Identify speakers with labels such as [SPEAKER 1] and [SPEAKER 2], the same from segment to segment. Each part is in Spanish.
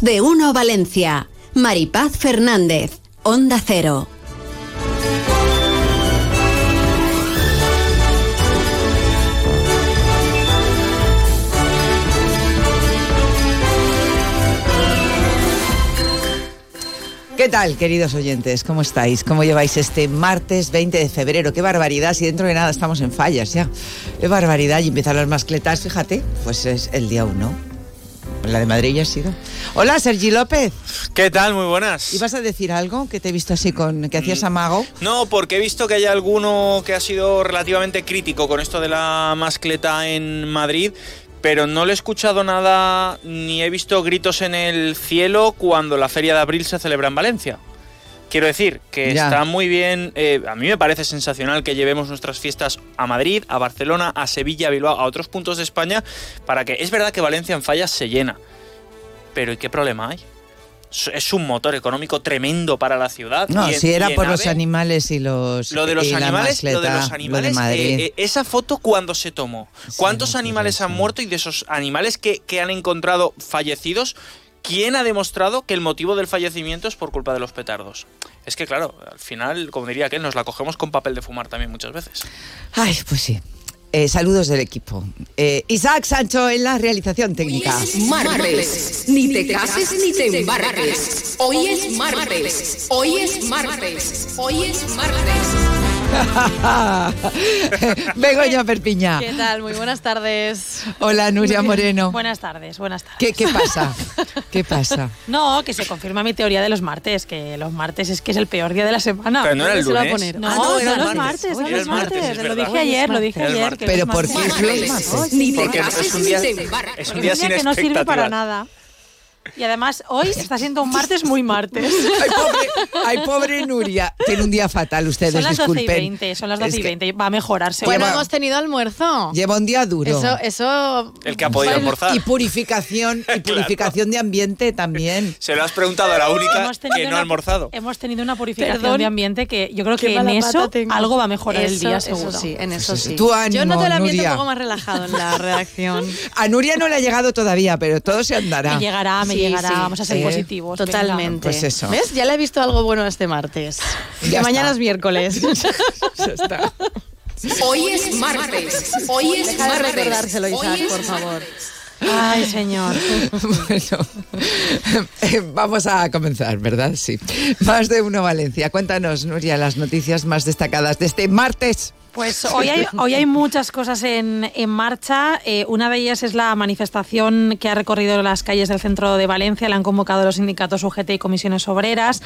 [SPEAKER 1] De uno Valencia. Maripaz Fernández. Onda Cero.
[SPEAKER 2] ¿Qué tal, queridos oyentes? ¿Cómo estáis? ¿Cómo lleváis este martes 20 de febrero? ¡Qué barbaridad! Si dentro de nada estamos en fallas ya. ¡Qué barbaridad! Y empiezan las mascletas, fíjate, pues es el día uno. La de Madrid ya ha sido. Hola, Sergi López.
[SPEAKER 3] ¿Qué tal? Muy buenas.
[SPEAKER 2] ¿Ibas a decir algo que te he visto así con que hacías
[SPEAKER 3] Mm.
[SPEAKER 2] amago?
[SPEAKER 3] No, porque he visto que hay alguno que ha sido relativamente crítico con esto de la mascleta en Madrid, pero no le he escuchado nada ni he visto gritos en el cielo cuando la Feria de Abril se celebra en Valencia. Quiero decir que
[SPEAKER 2] Ya.
[SPEAKER 3] está muy bien, eh, a mí me parece sensacional que llevemos nuestras fiestas a Madrid, a Barcelona, a Sevilla, a Bilbao, a otros puntos de España, para que es verdad que Valencia en fallas se llena, pero ¿y qué problema hay? Es- un motor económico tremendo para la ciudad.
[SPEAKER 2] No,
[SPEAKER 3] en-
[SPEAKER 2] si era por los animales y los.
[SPEAKER 3] Lo de los animales, lo de los animales, eh, eh, esa foto cuándo se tomó, cuántos
[SPEAKER 2] no,
[SPEAKER 3] animales
[SPEAKER 2] pues
[SPEAKER 3] han muerto y de esos animales que, que han encontrado fallecidos, ¿quién ha demostrado que el motivo del fallecimiento es por culpa de los petardos? Es que claro, al final, como diría aquel, nos la cogemos con papel de fumar también muchas veces.
[SPEAKER 2] Ay, pues sí. Eh, saludos del equipo. Eh, Isaac Sancho en la realización técnica.
[SPEAKER 4] Martes. Ni te cases ni te embarques. Hoy es martes. Hoy es martes. Hoy es martes.
[SPEAKER 2] Begoña Perpiña.
[SPEAKER 5] ¿Qué tal? Muy buenas tardes.
[SPEAKER 2] Hola, Nuria Moreno.
[SPEAKER 5] Buenas tardes, buenas tardes.
[SPEAKER 2] ¿Qué, ¿Qué pasa? ¿Qué pasa?
[SPEAKER 5] No, que se confirma mi teoría de los martes, que los martes es que es el peor día de la semana.
[SPEAKER 3] Pero no era el
[SPEAKER 5] se lo va a
[SPEAKER 3] lunes.
[SPEAKER 5] poner? No,
[SPEAKER 3] Ah, no,
[SPEAKER 5] los
[SPEAKER 3] martes.
[SPEAKER 5] son los
[SPEAKER 3] martes,
[SPEAKER 5] martes.
[SPEAKER 3] es
[SPEAKER 5] Lo dije ayer, lo dije ayer.
[SPEAKER 2] Pero ¿por qué es
[SPEAKER 4] te
[SPEAKER 3] Porque es un día, es un día sin
[SPEAKER 5] que no sirve para nada. Y además, hoy está siendo un martes muy martes.
[SPEAKER 2] Ay pobre, ay, pobre Nuria. Tiene un día fatal, ustedes
[SPEAKER 5] Son las 12 y
[SPEAKER 2] disculpen.
[SPEAKER 5] 20, son las 12
[SPEAKER 2] Es
[SPEAKER 5] y
[SPEAKER 2] que
[SPEAKER 5] 20. Va a mejorarse.
[SPEAKER 2] Bueno,
[SPEAKER 5] Bueno,
[SPEAKER 2] hemos
[SPEAKER 6] tenido almuerzo.
[SPEAKER 2] Lleva un día duro.
[SPEAKER 6] Eso, eso.
[SPEAKER 3] El que ha podido almorzar.
[SPEAKER 2] Y purificación, y purificación de ambiente también.
[SPEAKER 3] Se lo has preguntado a la única que no ha almorzado.
[SPEAKER 5] Hemos tenido una purificación
[SPEAKER 6] Perdón.
[SPEAKER 5] de ambiente que yo creo que en eso
[SPEAKER 6] tengo.
[SPEAKER 5] algo va a mejorar el día
[SPEAKER 6] eso
[SPEAKER 5] seguro.
[SPEAKER 6] sí, en eso sí.
[SPEAKER 2] ánimo,
[SPEAKER 6] Yo noto el ambiente
[SPEAKER 2] Nuria.
[SPEAKER 6] un poco más relajado en la redacción.
[SPEAKER 2] A Nuria no le ha llegado todavía, pero todo se andará.
[SPEAKER 5] Me llegará, me
[SPEAKER 6] Sí,
[SPEAKER 5] llegará.
[SPEAKER 6] sí.
[SPEAKER 5] Vamos a ser
[SPEAKER 2] Eh,
[SPEAKER 5] positivos. venga.
[SPEAKER 6] Totalmente.
[SPEAKER 2] Pues eso.
[SPEAKER 6] ¿Ves? Ya le he visto algo bueno este martes.
[SPEAKER 2] Ya
[SPEAKER 6] que mañana
[SPEAKER 2] está.
[SPEAKER 6] es miércoles.
[SPEAKER 2] Ya está.
[SPEAKER 4] Hoy es martes. Hoy es
[SPEAKER 6] Deja de
[SPEAKER 4] martes.
[SPEAKER 6] recordárselo,
[SPEAKER 4] Hoy
[SPEAKER 6] Isaac, por favor.
[SPEAKER 5] Ay, señor.
[SPEAKER 2] Bueno, eh, vamos a comenzar, ¿verdad? Sí. Más de uno Valencia. Cuéntanos, Nuria, las noticias más destacadas de este martes.
[SPEAKER 5] Pues hoy hay, hoy hay muchas cosas en, en marcha. Eh, una de ellas es la manifestación que ha recorrido las calles del centro de Valencia. La han convocado los sindicatos UGT y comisiones obreras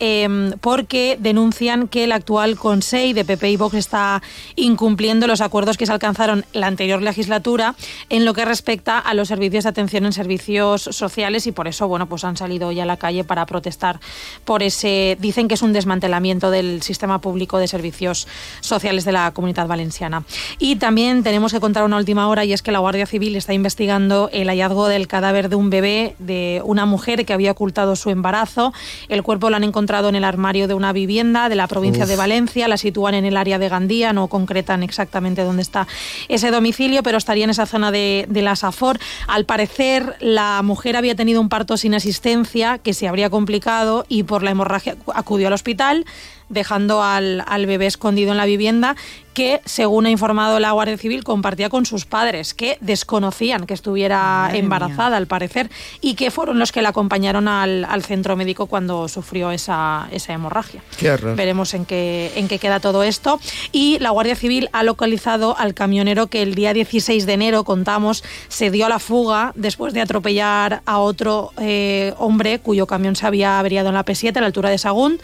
[SPEAKER 5] eh, porque denuncian que el actual Consejo de PP y Vox está incumpliendo los acuerdos que se alcanzaron la anterior legislatura en lo que respecta a los servicios de atención en servicios sociales y por eso bueno pues han salido hoy a la calle para protestar por ese dicen que es un desmantelamiento del sistema público de servicios sociales de la comunidad valenciana. Y también tenemos que contar una última hora y es que la Guardia Civil está investigando el hallazgo del cadáver de un bebé de una mujer que había ocultado su embarazo. El cuerpo lo han encontrado en el armario de una vivienda de la provincia de Valencia. La sitúan en el área de Gandía no concretan exactamente dónde está ese domicilio pero estaría en esa zona de, de la Safor. Al parecer la mujer había tenido un parto sin asistencia que se habría complicado y por la hemorragia acudió al hospital dejando al, al bebé escondido en la vivienda que, según ha informado la Guardia Civil, compartía con sus padres, que desconocían que estuviera
[SPEAKER 6] Madre
[SPEAKER 5] embarazada, al parecer, y que fueron los que la acompañaron al, al centro médico cuando sufrió esa, esa hemorragia.
[SPEAKER 2] Qué.
[SPEAKER 5] Veremos en qué, en qué queda todo esto. Y la Guardia Civil ha localizado al camionero que el día 16 de enero, contamos, se dio a la fuga después de atropellar a otro eh, hombre cuyo camión se había averiado en la P7 a la altura de Sagún.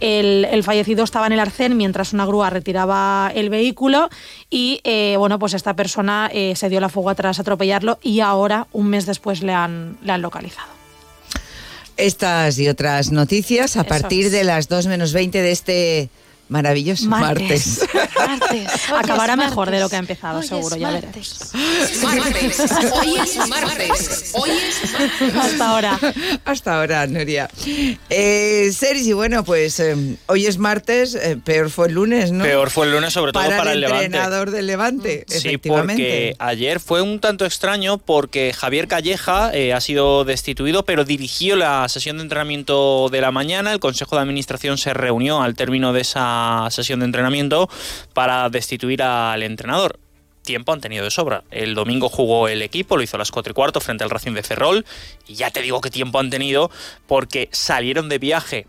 [SPEAKER 5] El, el fallecido estaba en el arcén mientras una grúa retiraba el vehículo y eh, bueno pues esta persona eh, se dio la fuga tras atropellarlo y ahora un mes después le han, le han localizado.
[SPEAKER 2] Estas y otras noticias a
[SPEAKER 5] Eso
[SPEAKER 2] partir
[SPEAKER 5] es.
[SPEAKER 2] de las 2 menos 20 de este maravilloso martes.
[SPEAKER 5] Martes.
[SPEAKER 6] Martes. hoy
[SPEAKER 5] Acabará
[SPEAKER 6] es
[SPEAKER 5] mejor de lo que ha empezado,
[SPEAKER 6] Hoy
[SPEAKER 5] seguro, ya
[SPEAKER 6] martes.
[SPEAKER 4] Martes. Hoy es martes. Hoy es martes.
[SPEAKER 5] Hasta ahora.
[SPEAKER 2] Hasta ahora, Nuria. Eh, Sergi, bueno, pues eh, hoy es martes, eh, peor fue el lunes, ¿no?
[SPEAKER 3] Peor fue el lunes, sobre todo
[SPEAKER 2] para,
[SPEAKER 3] para,
[SPEAKER 2] el
[SPEAKER 3] Levante.
[SPEAKER 2] entrenador del Levante,
[SPEAKER 3] Sí,
[SPEAKER 2] efectivamente.
[SPEAKER 3] porque ayer fue un tanto extraño porque Javier Calleja eh, ha sido destituido, pero dirigió la sesión de entrenamiento de la mañana. El Consejo de Administración se reunió al término de esa sesión de entrenamiento para destituir al entrenador. Tiempo han tenido de sobra. El domingo jugó el equipo, lo hizo a las 4 y cuarto frente al Racing de Ferrol. Y ya te digo que tiempo han tenido porque salieron de viaje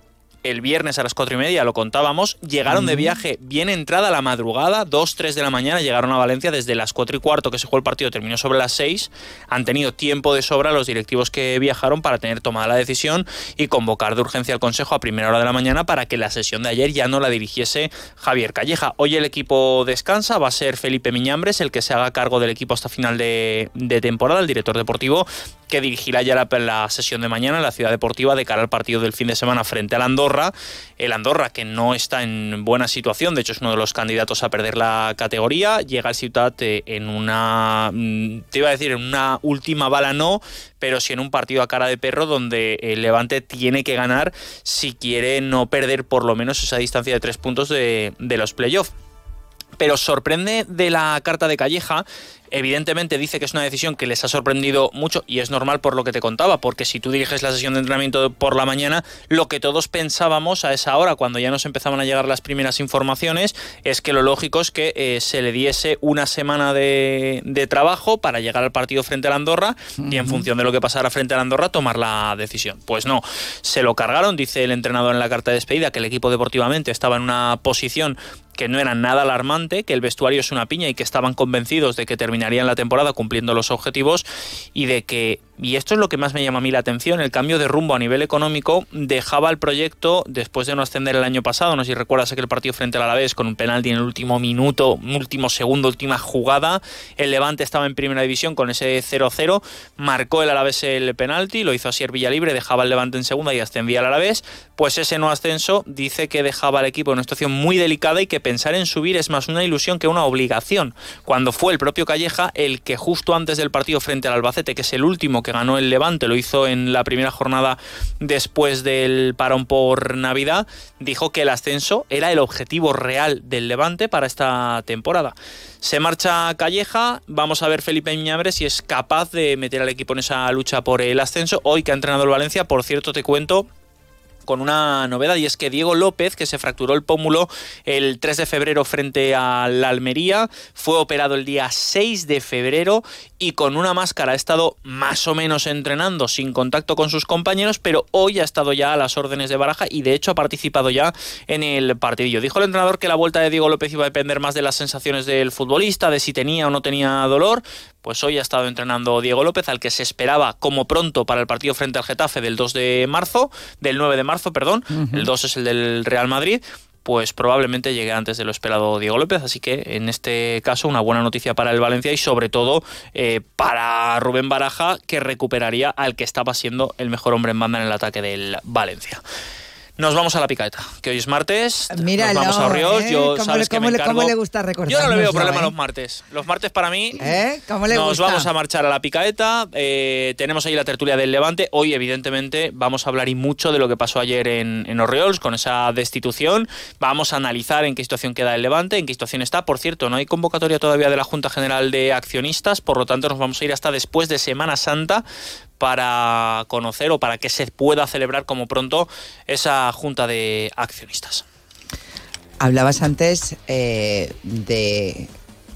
[SPEAKER 3] el viernes a las cuatro y media, lo contábamos, llegaron de viaje bien entrada la madrugada, 2, 3 de la mañana, llegaron a Valencia desde las 4 y cuarto que se jugó el partido, terminó sobre las 6, han tenido tiempo de sobra los directivos que viajaron para tener tomada la decisión y convocar de urgencia al Consejo a primera hora de la mañana para que la sesión de ayer ya no la dirigiese Javier Calleja. Hoy el equipo descansa, va a ser Felipe Miñambres el que se haga cargo del equipo hasta final de, de temporada, el director deportivo que dirigirá ya la, la sesión de mañana en la ciudad deportiva de cara al partido del fin de semana frente al Andorra. El Andorra, que no está en buena situación, de hecho es uno de los candidatos a perder la categoría, llega al Ciutat eh, en una, mm, te iba a decir, en una última bala no, pero sí en un partido a cara de perro donde el Levante tiene que ganar si quiere no perder por lo menos esa distancia de tres puntos de, de los playoffs. Pero sorprende de la carta de Calleja Evidentemente dice que es una decisión que les ha sorprendido mucho y es normal por lo que te contaba, porque si tú diriges la sesión de entrenamiento por la mañana, lo que todos pensábamos a esa hora, cuando ya nos empezaban a llegar las primeras informaciones, es que lo lógico es que eh, se le diese una semana de, de, trabajo para llegar al partido frente al Andorra y en función de lo que pasara frente al Andorra tomar la decisión. Pues no, se lo cargaron, dice el entrenador en la carta de despedida, que el equipo deportivamente estaba en una posición que no era nada alarmante, que el vestuario es una piña y que estaban convencidos de que terminarían la temporada cumpliendo los objetivos y de que, y esto es lo que más me llama a mí la atención, el cambio de rumbo a nivel económico dejaba el proyecto después de no ascender el año pasado, no sé si recuerdas aquel partido frente al Alavés con un penalti en el último minuto, último segundo, última jugada, el Levante estaba en primera división con ese 0-0, marcó el Alavés el penalti, lo hizo así el Villalibre, dejaba el Levante en segunda y ascendía al Alavés, pues ese no ascenso dice que dejaba al equipo en una situación muy delicada y que pensar en subir es más una ilusión que una obligación. Cuando fue el propio Calleja el que justo antes del partido frente al Albacete, que es el último que ganó el Levante, lo hizo en la primera jornada después del parón por Navidad, dijo que el ascenso era el objetivo real del Levante para esta temporada. Se marcha Calleja, vamos a ver Felipe Miñabre si es capaz de meter al equipo en esa lucha por el ascenso. Hoy que ha entrenado el Valencia, por cierto, te cuento con una novedad y es que Diego López, que se fracturó el pómulo el 3 de febrero frente a la Almería, fue operado el día 6 de febrero y con una máscara ha estado más o menos entrenando sin contacto con sus compañeros, pero hoy ha estado ya a las órdenes de Baraja y de hecho ha participado ya en el partidillo. Dijo el entrenador que la vuelta de Diego López iba a depender más de las sensaciones del futbolista, de si tenía o no tenía dolor, pues hoy ha estado entrenando Diego López, al que se esperaba como pronto para el partido frente al Getafe del 2 de marzo, del 9 de marzo, perdón, uh -huh. el 2 es el del Real Madrid, pues probablemente llegue antes de lo esperado Diego López, así que en este caso una buena noticia para el Valencia y sobre todo eh, para Rubén Baraja, que recuperaría al que estaba siendo el mejor hombre en banda en el ataque del Valencia. Nos vamos a la picaeta, que hoy es martes.
[SPEAKER 2] Mira,
[SPEAKER 3] nos vamos a Ríos.
[SPEAKER 2] ¿eh?
[SPEAKER 3] Yo,
[SPEAKER 2] ¿Cómo,
[SPEAKER 3] sabes
[SPEAKER 2] le,
[SPEAKER 3] que me
[SPEAKER 2] le,
[SPEAKER 3] encargo...
[SPEAKER 2] ¿Cómo le gusta recordar?
[SPEAKER 3] Yo no le veo problema a los martes. Los martes para mí.
[SPEAKER 2] ¿Eh? ¿Cómo le
[SPEAKER 3] nos
[SPEAKER 2] gusta?
[SPEAKER 3] vamos a marchar a la picaeta. Eh, tenemos ahí la tertulia del Levante. Hoy, evidentemente, vamos a hablar y mucho de lo que pasó ayer en, en Orioles con esa destitución. Vamos a analizar en qué situación queda el Levante, en qué situación está. Por cierto, no hay convocatoria todavía de la Junta General de Accionistas, por lo tanto, nos vamos a ir hasta después de Semana Santa para conocer o para que se pueda celebrar como pronto esa junta de accionistas.
[SPEAKER 2] Hablabas antes eh, de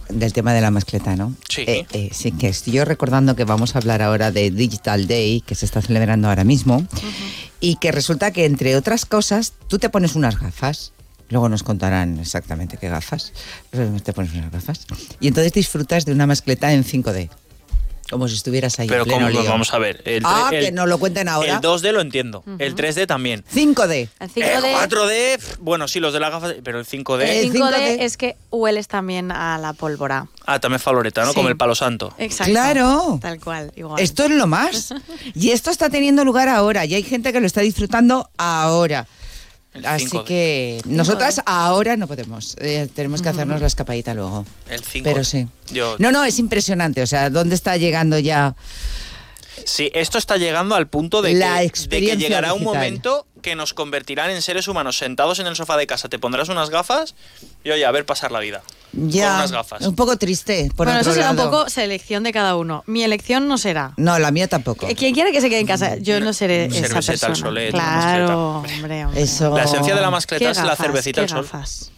[SPEAKER 2] del tema de la mascleta, ¿no?
[SPEAKER 3] Sí.
[SPEAKER 2] Eh, eh, sí, que estoy yo recordando que vamos a hablar ahora de Digital Day, que se está celebrando ahora mismo, uh -huh. y que resulta que, entre otras cosas, tú te pones unas gafas, luego nos contarán exactamente qué gafas, te pones unas gafas, y entonces disfrutas de una mascleta en 5D. Como si estuvieras ahí.
[SPEAKER 3] Pero
[SPEAKER 2] en pleno
[SPEAKER 3] ¿cómo?
[SPEAKER 2] lío.
[SPEAKER 3] vamos a ver. El,
[SPEAKER 2] ah,
[SPEAKER 3] el,
[SPEAKER 2] que nos lo cuenten ahora.
[SPEAKER 3] El 2D lo entiendo. Uh -huh. El 3D también.
[SPEAKER 2] 5D.
[SPEAKER 6] El 5D.
[SPEAKER 3] El 4D, bueno, sí, los de las gafas, pero el 5D.
[SPEAKER 6] El 5D, es que hueles también a la pólvora.
[SPEAKER 3] Ah, también faloreta, ¿no?
[SPEAKER 6] Sí.
[SPEAKER 3] Como el palo santo.
[SPEAKER 6] Exacto.
[SPEAKER 2] Claro.
[SPEAKER 6] Tal cual, igual.
[SPEAKER 2] Esto es lo más. y esto está teniendo lugar ahora. Y hay gente que lo está disfrutando ahora.
[SPEAKER 3] El
[SPEAKER 2] Así
[SPEAKER 3] 5 de-
[SPEAKER 2] que nosotras ahora no podemos. Eh, tenemos que hacernos la escapadita luego.
[SPEAKER 3] El 5
[SPEAKER 2] Pero sí.
[SPEAKER 3] Yo,
[SPEAKER 2] No, no, es impresionante. O sea, ¿dónde está llegando ya?
[SPEAKER 3] Sí, esto está llegando al punto de,
[SPEAKER 2] La
[SPEAKER 3] que, de
[SPEAKER 2] experiencia
[SPEAKER 3] que llegará un momento que nos convertirán en seres humanos sentados en el sofá de casa. Te pondrás unas gafas y oye, a ver pasar la vida.
[SPEAKER 2] Ya.
[SPEAKER 3] Con unas gafas.
[SPEAKER 2] Un poco triste. Por
[SPEAKER 6] bueno,
[SPEAKER 2] otro
[SPEAKER 6] eso será un poco selección de cada uno. Mi elección no será.
[SPEAKER 2] No, la mía tampoco.
[SPEAKER 6] Eh, Quien quiera que se quede en casa, yo no seré esa
[SPEAKER 3] cerveceta al
[SPEAKER 6] persona.
[SPEAKER 3] solet,
[SPEAKER 6] claro, hombre, hombre.
[SPEAKER 2] Eso.
[SPEAKER 3] La esencia de la
[SPEAKER 6] ¿Qué
[SPEAKER 3] mascleta es la cervecita
[SPEAKER 6] ¿Qué
[SPEAKER 3] al sol.
[SPEAKER 6] gafas?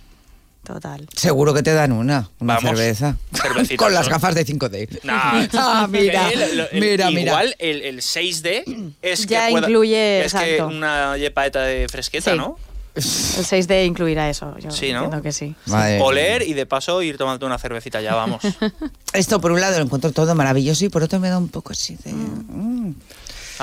[SPEAKER 6] Total.
[SPEAKER 2] Seguro que te dan una, una
[SPEAKER 3] Vamos,
[SPEAKER 2] cerveza.
[SPEAKER 3] cervecita
[SPEAKER 2] Con las gafas de 5D.
[SPEAKER 3] Nah.
[SPEAKER 2] Ah, mira,
[SPEAKER 3] Eh, el-
[SPEAKER 2] mira, mira.
[SPEAKER 3] Igual el, el 6D es
[SPEAKER 6] Ya
[SPEAKER 3] que pueda-
[SPEAKER 6] incluye,
[SPEAKER 3] es que una yepaeta de fresqueta,
[SPEAKER 6] Sí.
[SPEAKER 3] ¿no?
[SPEAKER 6] El 6D incluirá eso. Yo
[SPEAKER 3] Sí, ¿no?
[SPEAKER 6] entiendo que sí.
[SPEAKER 2] Madre.
[SPEAKER 3] Oler y de paso ir tomando una cervecita, ya vamos.
[SPEAKER 2] Esto por un lado lo encuentro todo maravilloso y por otro me da un poco así de... mm.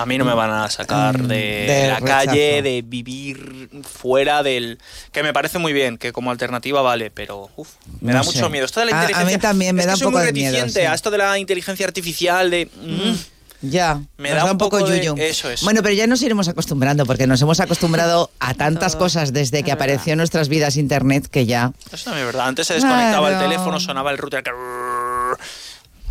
[SPEAKER 3] A mí no me van a sacar
[SPEAKER 2] Mm,
[SPEAKER 3] de,
[SPEAKER 2] de
[SPEAKER 3] la
[SPEAKER 2] rechazo.
[SPEAKER 3] calle, de vivir fuera del... Que me parece muy bien, que como alternativa vale, pero uf, me
[SPEAKER 2] No
[SPEAKER 3] da
[SPEAKER 2] sé.
[SPEAKER 3] mucho miedo. Esto de la
[SPEAKER 2] A- a mí
[SPEAKER 3] inteligencia...
[SPEAKER 2] también me
[SPEAKER 3] es
[SPEAKER 2] da
[SPEAKER 3] que
[SPEAKER 2] un
[SPEAKER 3] soy
[SPEAKER 2] poco
[SPEAKER 3] muy
[SPEAKER 2] de miedo,
[SPEAKER 3] reticente
[SPEAKER 2] sí.
[SPEAKER 3] a esto de la inteligencia artificial, de... mm,
[SPEAKER 2] Ya,
[SPEAKER 3] Me
[SPEAKER 2] nos
[SPEAKER 3] da un
[SPEAKER 2] un poco
[SPEAKER 3] poco de- eso es.
[SPEAKER 2] Bueno, pero ya nos iremos acostumbrando porque nos hemos acostumbrado a tantas cosas desde
[SPEAKER 6] Es
[SPEAKER 2] que
[SPEAKER 6] verdad.
[SPEAKER 2] apareció en nuestras vidas internet que ya...
[SPEAKER 3] Eso también es verdad. Antes se desconectaba
[SPEAKER 2] Claro.
[SPEAKER 3] el teléfono, sonaba el router... que-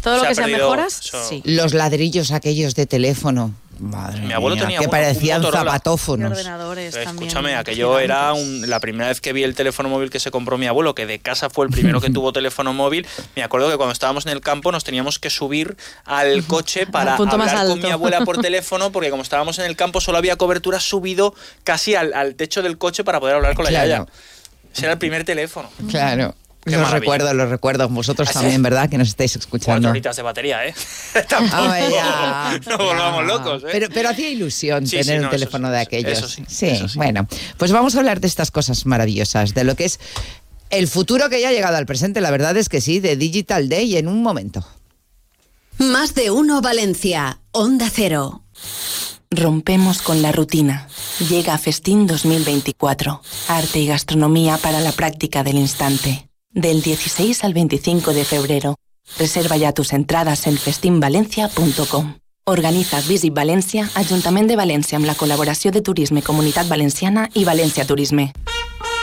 [SPEAKER 6] Todo
[SPEAKER 3] Se
[SPEAKER 6] lo que
[SPEAKER 3] perdido
[SPEAKER 6] mejoras,
[SPEAKER 3] eso.
[SPEAKER 6] sí.
[SPEAKER 2] Los ladrillos aquellos de teléfono. Madre
[SPEAKER 3] Mi abuelo
[SPEAKER 2] mía,
[SPEAKER 3] tenía
[SPEAKER 2] que
[SPEAKER 3] uno,
[SPEAKER 2] parecían zapatófonos.
[SPEAKER 6] ordenadores también.
[SPEAKER 3] Escúchame, aquello era un- la primera vez que vi el teléfono móvil que se compró mi abuelo, que de casa fue el primero que tuvo teléfono móvil. Me acuerdo que cuando estábamos en el campo nos teníamos que subir al coche para
[SPEAKER 6] punto más
[SPEAKER 3] hablar con mi abuela por teléfono, porque como estábamos en el campo solo había cobertura subido casi al, al techo del coche para poder hablar con la
[SPEAKER 2] Claro.
[SPEAKER 3] yaya. Ese era el primer teléfono.
[SPEAKER 2] Claro.
[SPEAKER 3] Qué
[SPEAKER 2] los
[SPEAKER 3] maravilla.
[SPEAKER 2] recuerdo, los recuerdo. Vosotros también. ¿verdad? Que nos estáis
[SPEAKER 3] Cuatro
[SPEAKER 2] escuchando.
[SPEAKER 3] horitas de batería, ¿eh? Tampoco.
[SPEAKER 2] Ya,
[SPEAKER 3] no volvamos locos, ¿eh?
[SPEAKER 2] Pero, pero hacía ilusión
[SPEAKER 3] Sí,
[SPEAKER 2] tener
[SPEAKER 3] sí,
[SPEAKER 2] un
[SPEAKER 3] no,
[SPEAKER 2] teléfono de aquellos.
[SPEAKER 3] eso sí, eso sí.
[SPEAKER 2] bueno, pues vamos a hablar de estas cosas maravillosas, de lo que es el futuro que ya ha llegado al presente. La verdad es que sí, de Digital Day en un momento.
[SPEAKER 1] Más de uno Valencia. Onda Cero.
[SPEAKER 7] Rompemos con la rutina. Llega Festín 2024. Arte y gastronomía para la práctica del instante. Del 16 al 25 de febrero. Reserva ya tus entradas en festinvalencia.com. Organiza Visit Valencia, Ayuntamiento de Valencia amb la colaboració de Turisme Comunitat Valenciana y Valencia Turisme.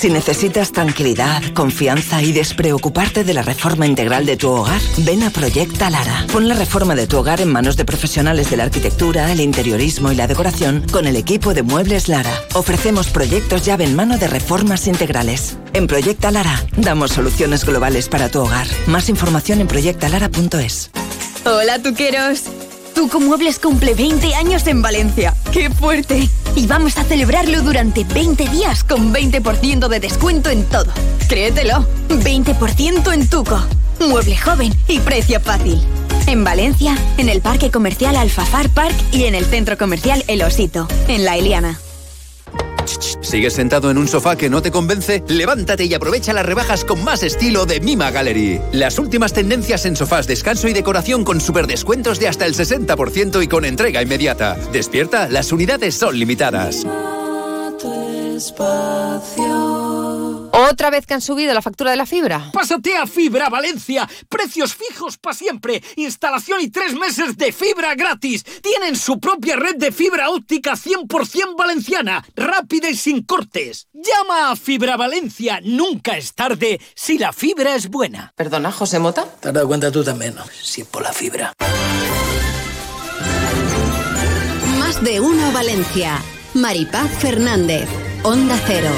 [SPEAKER 8] Si necesitas tranquilidad, confianza y despreocuparte de la reforma integral de tu hogar, ven a Proyecta Lara. Pon la reforma de tu hogar en manos de profesionales de la arquitectura, el interiorismo y la decoración con el equipo de Muebles Lara. Ofrecemos proyectos llave en mano de reformas integrales. En Proyecta Lara damos soluciones globales para tu hogar. Más información en proyectalara.es.
[SPEAKER 9] Hola, tuqueros. Tuco Muebles cumple 20 años en Valencia. ¡Qué fuerte! Y vamos a celebrarlo durante 20 días con 20% de descuento en todo. Créetelo, 20% en Tuco. Mueble joven y precio fácil. En Valencia, en el Parque Comercial Alfafar Park y en el Centro Comercial El Osito, en La Eliana.
[SPEAKER 10] ¿Sigues sentado en un sofá que no te convence? Levántate y aprovecha las rebajas con más estilo de Mima Gallery. Las últimas tendencias en sofás, descanso y decoración con superdescuentos de hasta el 60% y con entrega inmediata. Despierta, las unidades son limitadas.
[SPEAKER 11] ¿Otra vez que han subido la factura de la fibra?
[SPEAKER 12] Pásate a Fibra Valencia. Precios fijos para siempre. Instalación y tres meses de fibra gratis. Tienen su propia red de fibra óptica 100% valenciana. Rápida y sin cortes. Llama a Fibra Valencia. Nunca es tarde si la fibra es buena.
[SPEAKER 11] Perdona, José Mota.
[SPEAKER 12] Te has dado cuenta tú también, ¿no? Si es por la fibra.
[SPEAKER 1] Más de uno Valencia. Maripaz Fernández. Onda Cero.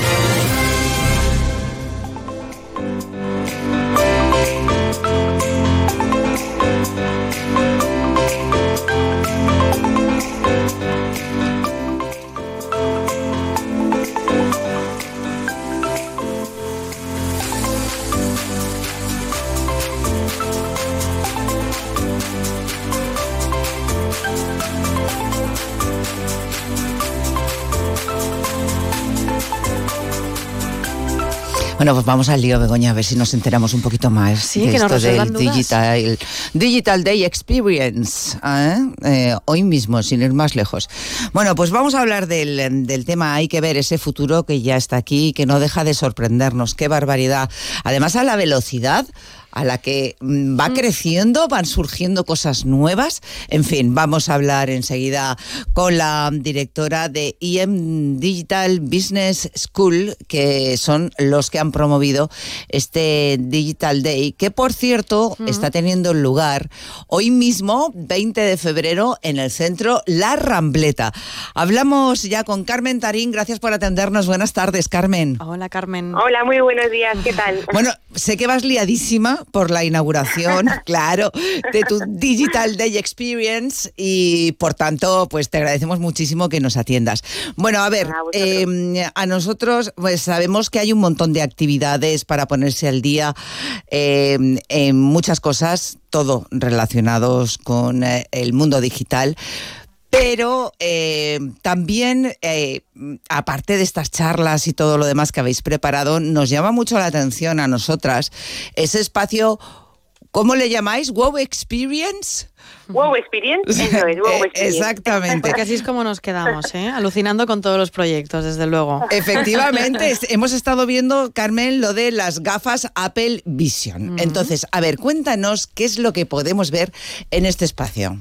[SPEAKER 2] Bueno, pues vamos al lío, Begoña, a ver si nos enteramos un poquito más
[SPEAKER 6] Sí,
[SPEAKER 2] de
[SPEAKER 6] que
[SPEAKER 2] esto del digital, Digital Day Experience, ¿eh? Eh, hoy mismo, sin ir más lejos. Bueno, pues vamos a hablar del, del tema, hay que ver ese futuro que ya está aquí y que no deja de sorprendernos, qué barbaridad. Además, a la velocidad a la que mm, va creciendo, van surgiendo cosas nuevas. En fin, vamos a hablar enseguida con la directora de IM Digital Business School, que son los que han promovido este Digital Day, que por cierto está teniendo lugar hoy mismo, 20 de febrero, en el centro La Rambleta. Hablamos ya con Carmen Tarín, gracias por atendernos. Buenas tardes, Carmen.
[SPEAKER 6] Hola, Carmen.
[SPEAKER 13] Hola, muy buenos días, ¿qué tal?
[SPEAKER 2] Bueno, sé que vas liadísima por la inauguración, claro, de tu Digital Day Experience y por tanto, pues te agradecemos muchísimo que nos atiendas. Bueno, a ver, eh, a nosotros pues sabemos que hay un montón de actividades para ponerse al día eh, en muchas cosas, todo relacionados con eh, el mundo digital. Pero eh, también, eh, aparte de estas charlas y todo lo demás que habéis preparado, nos llama mucho la atención a nosotras ese espacio, ¿cómo le llamáis? ¿Wow Experience?
[SPEAKER 13] Wow Experience, eso es, Wow Experience.
[SPEAKER 2] Exactamente.
[SPEAKER 6] Porque así es como nos quedamos, ¿eh? alucinando con todos los proyectos, desde luego.
[SPEAKER 2] Efectivamente, hemos estado viendo, Carmen, lo de las gafas Apple Vision. Entonces, a ver, cuéntanos qué es lo que podemos ver en este espacio.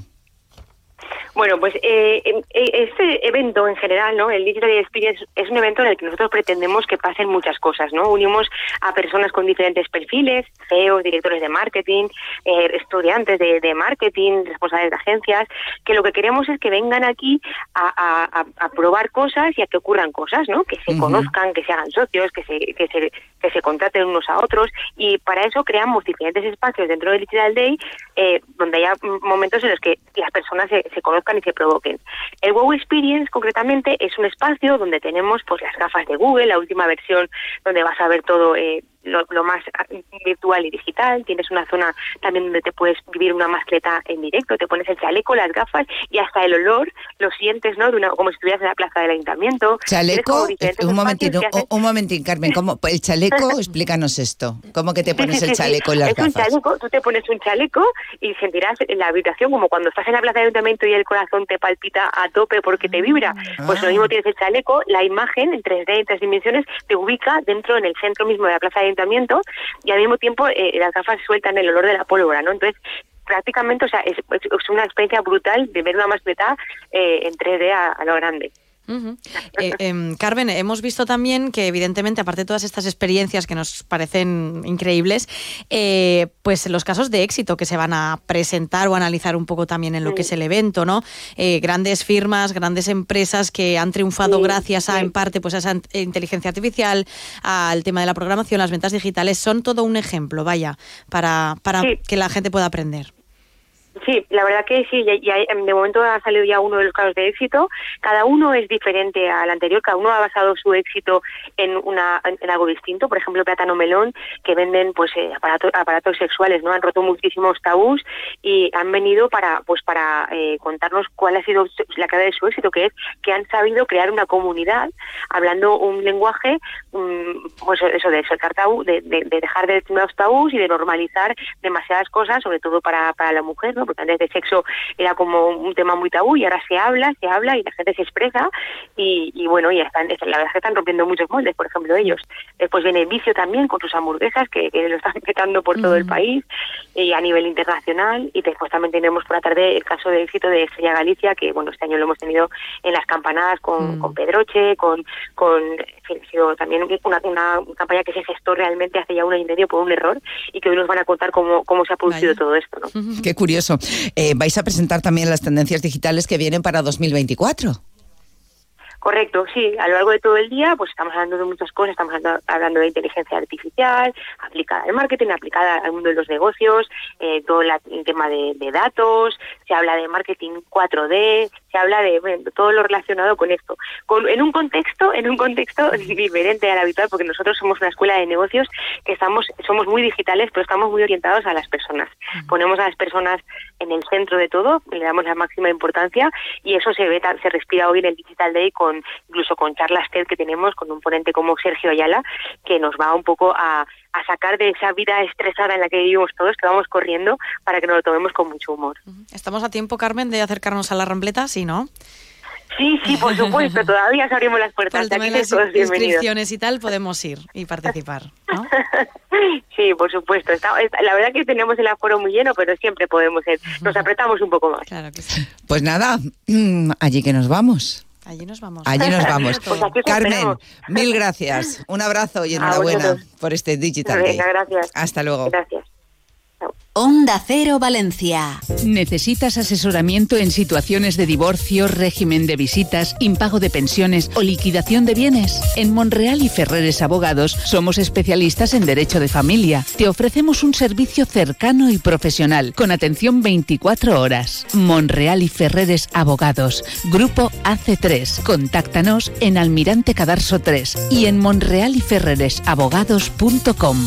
[SPEAKER 13] Bueno, pues eh, em, eh, este evento en general, ¿no? El Digital Experience es un evento en el que nosotros pretendemos que pasen muchas cosas, ¿no? Unimos a personas con diferentes perfiles, CEOs, directores de marketing, eh, estudiantes de, de marketing, responsables de agencias, que lo que queremos es que vengan aquí a, a- a- a probar cosas y a que ocurran cosas, ¿no? Que se conozcan, que se hagan socios, que se, que se, que se contraten unos a otros y para eso creamos diferentes espacios dentro del Digital Day eh, donde haya momentos en los que las personas se, se y se provoquen. El Wow Experience concretamente es un espacio donde tenemos pues las gafas de Google, la última versión donde vas a ver todo eh, lo, lo más ah, virtual y digital. Tienes una zona también donde te puedes vivir una mascleta en directo, te pones el chaleco, las gafas y hasta el olor lo sientes, ¿no? De una, como si estuvieras en la plaza del ayuntamiento.
[SPEAKER 2] Chaleco,
[SPEAKER 13] diferentes
[SPEAKER 2] un
[SPEAKER 13] hacen-
[SPEAKER 2] un, un momentín, Carmen, ¿cómo, el chaleco, explícanos esto. ¿Cómo que te pones
[SPEAKER 13] sí,
[SPEAKER 2] el
[SPEAKER 13] sí, sí.
[SPEAKER 2] chaleco y las
[SPEAKER 13] es un
[SPEAKER 2] gafas?
[SPEAKER 13] chaleco, tú te pones un chaleco y sentirás la vibración como cuando estás en la plaza de ayuntamiento y el corazón te palpita a tope porque te vibra. Pues lo
[SPEAKER 2] Ah.
[SPEAKER 13] mismo tienes el chaleco, la imagen en 3D, en tres dimensiones, te ubica dentro en el centro mismo de la plaza de ayuntamiento y al mismo tiempo eh, las gafas sueltan el olor de la pólvora, ¿no? Entonces prácticamente, o sea, es, es- una experiencia brutal de ver una mascleta eh, en 3D a, a lo grande.
[SPEAKER 6] Eh, em, Carmen, hemos visto también que evidentemente, aparte de todas estas experiencias que nos parecen increíbles, eh, pues los casos de éxito que se van a presentar o analizar un poco también en lo que es el evento, ¿no? Eh, grandes firmas, grandes empresas que han triunfado
[SPEAKER 13] Sí,
[SPEAKER 6] gracias a,
[SPEAKER 13] sí.
[SPEAKER 6] en parte, pues a esa int- inteligencia artificial, al tema de la programación, las ventas digitales, son todo un ejemplo, vaya, para, para que la gente pueda aprender.
[SPEAKER 13] Sí, la verdad que sí, ya, ya- de momento ha salido ya uno de los casos de éxito. Cada uno es diferente al anterior, cada uno ha basado su éxito en una en, algo distinto. Por ejemplo, Plátano Melón, que venden pues eh, aparatos, aparatos sexuales, no han roto muchísimos tabús y han venido para pues para eh, contarnos cuál ha sido la clave de su éxito, que es que han sabido crear una comunidad hablando un lenguaje, mm, pues eso de sacar tabú, de, de- de dejar de determinados tabús y de normalizar demasiadas cosas, sobre todo para, para la mujer, ¿no? Porque antes de sexo era como un tema muy tabú y ahora se habla, se habla y la gente se expresa y, y bueno, y están, la verdad es que están rompiendo muchos moldes, por ejemplo, ellos. Después viene Vicio también con sus hamburguesas que, que lo están petando por todo el país y a nivel internacional y después también tenemos por la tarde el caso de éxito de Estrella Galicia que bueno este año lo hemos tenido en las campanadas con, con Pedroche con con en fin, ha sido también una, una campaña que se gestó realmente hace ya un año y medio por un error y que hoy nos van a contar cómo, cómo se ha producido todo esto ¿no?
[SPEAKER 2] Qué curioso. Eh, vais a presentar también las tendencias digitales que vienen para 2024.
[SPEAKER 13] Correcto, sí. A lo largo de todo el día, pues estamos hablando de muchas cosas. Estamos hablando, de inteligencia artificial, aplicada al marketing, aplicada al mundo de los negocios, eh, todo la- el tema de, de datos. Se habla de marketing 4D, se habla de, bueno, todo lo relacionado con esto. Con, en un contexto, en un contexto diferente al habitual, porque nosotros somos una escuela de negocios que estamos, somos muy digitales, pero estamos muy orientados a las personas. Ponemos a las personas en el centro de todo, le damos la máxima importancia y eso se ve, se respira hoy en el Digital Day con, incluso con charlas TED que tenemos con un ponente como Sergio Ayala, que nos va un poco a, a sacar de esa vida estresada en la que vivimos todos, que vamos corriendo, para que nos lo tomemos con mucho humor.
[SPEAKER 6] ¿Estamos a tiempo, Carmen, de acercarnos a la rampleta? Sí, ¿no?
[SPEAKER 13] Sí, sí, por supuesto, todavía se abrimos las puertas.
[SPEAKER 6] Para el tema de las inscripciones y tal, podemos ir y participar, ¿no?
[SPEAKER 13] sí, por supuesto. Está, la verdad que tenemos el aforo muy lleno, pero siempre podemos ir. Nos apretamos un poco más.
[SPEAKER 6] Claro que sí.
[SPEAKER 2] Pues nada, mm, allí que nos vamos.
[SPEAKER 6] Allí nos vamos.
[SPEAKER 2] Allí nos vamos.
[SPEAKER 13] Pues
[SPEAKER 2] Carmen, mil gracias. Un abrazo y enhorabuena por este Digital Day.
[SPEAKER 13] Gracias.
[SPEAKER 2] Hasta luego.
[SPEAKER 13] Gracias.
[SPEAKER 1] Onda Cero Valencia.
[SPEAKER 14] ¿Necesitas asesoramiento en situaciones de divorcio, régimen de visitas, impago de pensiones o liquidación de bienes? En Monreal y Ferreres Abogados somos especialistas en derecho de familia. Te ofrecemos un servicio cercano y profesional con atención 24 horas. Monreal y Ferreres Abogados. Grupo AC3. Contáctanos en Almirante Cadarso 3 y en monrealyferreresabogados.com.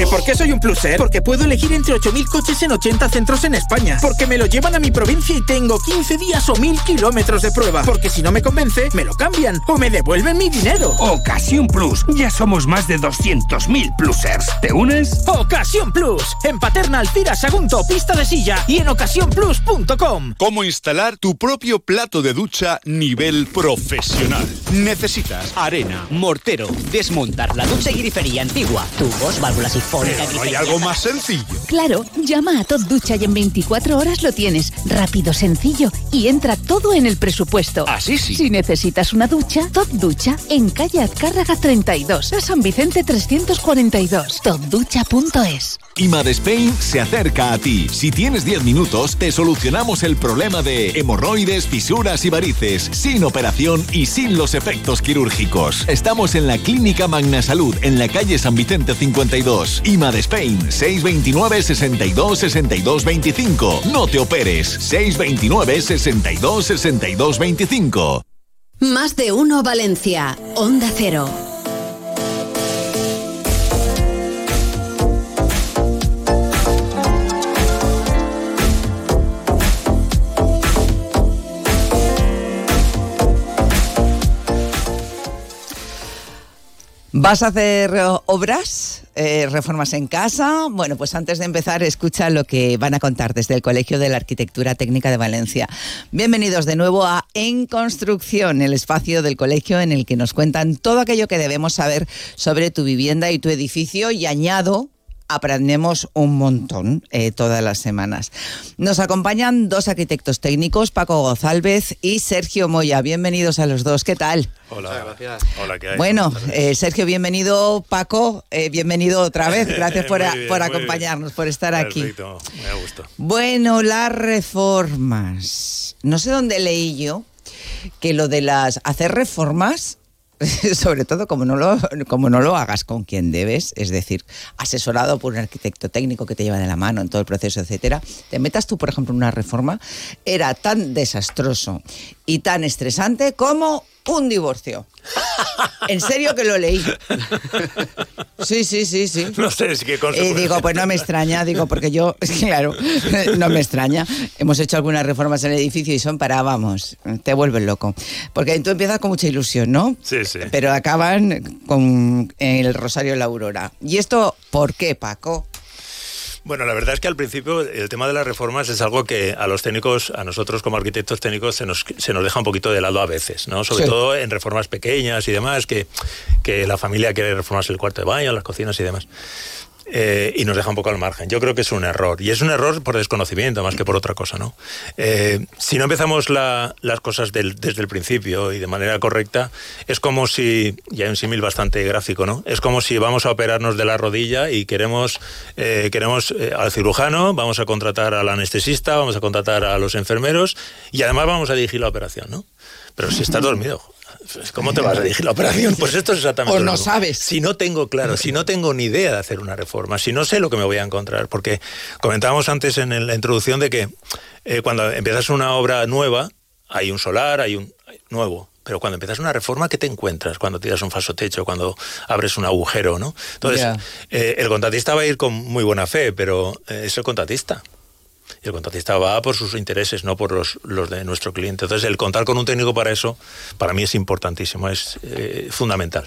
[SPEAKER 15] ¿Que por qué soy un pluser? Porque puedo elegir entre 8.000 coches en 80 centros en España. Porque me lo llevan a mi provincia y tengo 15 días o 1.000 kilómetros de prueba. Porque si no me convence, me lo cambian o me devuelven mi dinero.
[SPEAKER 16] Ocasión Plus. Ya somos más de 200.000 plusers. ¿Te unes?
[SPEAKER 15] Ocasión Plus. En Paterna, Alcira, Sagunto, Pista de Silla y en ocasiónplus.com.
[SPEAKER 17] Cómo instalar tu propio plato de ducha nivel profesional. Necesitas
[SPEAKER 18] Arena, mortero, desmontar la ducha y grifería antigua, tubos, válvulas sifónicas,
[SPEAKER 17] Pero no hay algo más sencillo.
[SPEAKER 14] Claro, llama a Top Ducha y en 24 horas lo tienes. Rápido, sencillo y entra todo en el presupuesto.
[SPEAKER 18] Así sí.
[SPEAKER 14] Si necesitas una ducha, Top Ducha en calle Azcárraga 32, a San Vicente 342. Topducha.es.
[SPEAKER 19] IMAD Spain se acerca a ti. Si tienes 10 minutos, te solucionamos el problema de hemorroides, fisuras y varices, sin operación y sin los efectos quirúrgicos. Estamos en la Clínica Magna Salud, en la calle San Vicente 52. IMAD Spain, 629 62 62 25. No te operes, 629 62 62 25.
[SPEAKER 1] Más de uno Valencia. Onda Cero.
[SPEAKER 2] ¿Vas a hacer eh, obras, eh, reformas en casa? Bueno, pues antes de empezar, escucha lo que van a contar desde el Colegio de la Arquitectura Técnica de Valencia. Bienvenidos de nuevo a En Construcción, el espacio del colegio en el que nos cuentan todo aquello que debemos saber sobre tu vivienda y tu edificio y añado aprendemos un montón eh, todas las semanas. Nos acompañan dos arquitectos técnicos, Paco González y Sergio Moya. Bienvenidos a los dos. ¿Qué tal?
[SPEAKER 20] Hola, gracias. Hola, ¿qué hay?
[SPEAKER 2] Bueno, eh, Sergio, bienvenido. Paco, eh, bienvenido otra vez. Gracias por,
[SPEAKER 20] bien,
[SPEAKER 2] por acompañarnos, por estar aquí.
[SPEAKER 20] Perfecto, me da gusto.
[SPEAKER 2] Bueno, las reformas. No sé dónde leí yo que lo de las hacer reformas, sobre todo como no lo, como no lo hagas con quien debes, es decir, asesorado por un arquitecto técnico que te lleva de la mano en todo el proceso, etcétera, te metas tú, por ejemplo, en una reforma, era tan desastroso y tan estresante como un divorcio. En serio que lo leí. Sí, sí, sí, sí.
[SPEAKER 20] No sé si qué cosa.
[SPEAKER 2] Y digo, pues no me extraña, digo, porque yo, claro, no me extraña. Hemos hecho algunas reformas en el edificio y son para, vamos, te vuelves loco. Porque tú empiezas con mucha ilusión, ¿no?
[SPEAKER 20] Sí, sí.
[SPEAKER 2] Pero acaban con el Rosario la Aurora. ¿Y esto por qué, Paco?
[SPEAKER 20] Bueno, la verdad es que al principio el tema de las reformas es algo que a los técnicos, a nosotros como arquitectos técnicos, se nos, se nos deja un poquito de lado a veces, ¿no? Sobre
[SPEAKER 21] Sí.
[SPEAKER 20] todo en reformas pequeñas y demás, que, que la familia quiere reformarse el cuarto de baño, las cocinas y demás. Eh, y nos deja un poco al margen. Yo creo que es un error. Y es un error por desconocimiento más que por otra cosa, ¿no? Eh, si no empezamos las cosas desde el principio y de manera correcta, es como si, y hay un símil bastante gráfico, ¿no? Es como si vamos a operarnos de la rodilla y queremos, eh, queremos al cirujano, vamos a contratar al anestesista, vamos a contratar a los enfermeros y además vamos a dirigir la operación, ¿no? Pero si estás dormido, ¿Cómo te vas a dirigir la operación? Pues esto es exactamente.
[SPEAKER 2] O no sabes.
[SPEAKER 20] Si no tengo, claro, si no tengo ni idea de hacer una reforma, si no sé lo que me voy a encontrar, porque comentábamos antes en la introducción de que eh, cuando empiezas una obra nueva, hay un solar, hay un nuevo. Pero cuando empiezas una reforma, ¿qué te encuentras? Cuando tiras un falso techo, cuando abres un agujero, ¿no? Entonces, eh, el contratista va a ir con muy buena fe, pero eh, es el contratista. Y el contratista va por sus intereses, no por los, de nuestro cliente. Entonces, el contar con un técnico para eso, para mí es importantísimo, es eh, fundamental.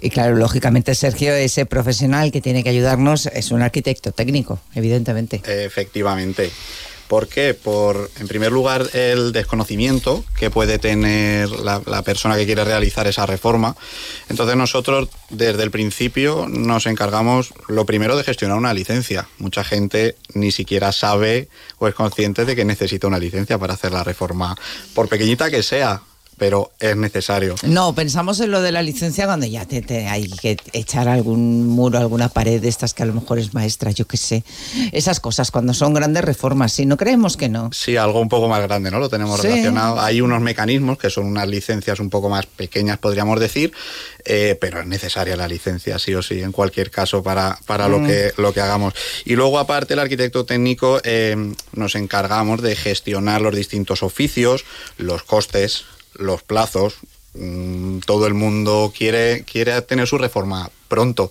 [SPEAKER 2] Y claro, lógicamente, Sergio, ese profesional que tiene que ayudarnos es un arquitecto técnico, evidentemente.
[SPEAKER 22] Efectivamente. ¿Por qué? Por, en primer lugar, el desconocimiento que puede tener la, persona que quiere realizar esa reforma. Entonces nosotros, desde el principio, nos encargamos, lo primero, de gestionar una licencia. Mucha gente ni siquiera sabe o es consciente de que necesita una licencia para hacer la reforma, por pequeñita que sea pero es necesario.
[SPEAKER 2] No, pensamos en lo de la licencia cuando ya te, hay que echar algún muro, alguna pared de estas que a lo mejor es maestra, yo qué sé. Esas cosas, cuando son grandes reformas, sí, no creemos que no.
[SPEAKER 22] Sí, algo un poco más grande, ¿no? Lo tenemos relacionado. Hay unos mecanismos que son unas licencias un poco más pequeñas, podríamos decir, eh, pero es necesaria la licencia, sí o sí, en cualquier caso, para, para lo, mm. que, lo que hagamos. Y luego, aparte, el arquitecto técnico eh, nos encargamos de gestionar los distintos oficios, los costes, los plazos. Mm, todo el mundo quiere, quiere tener su reforma pronto.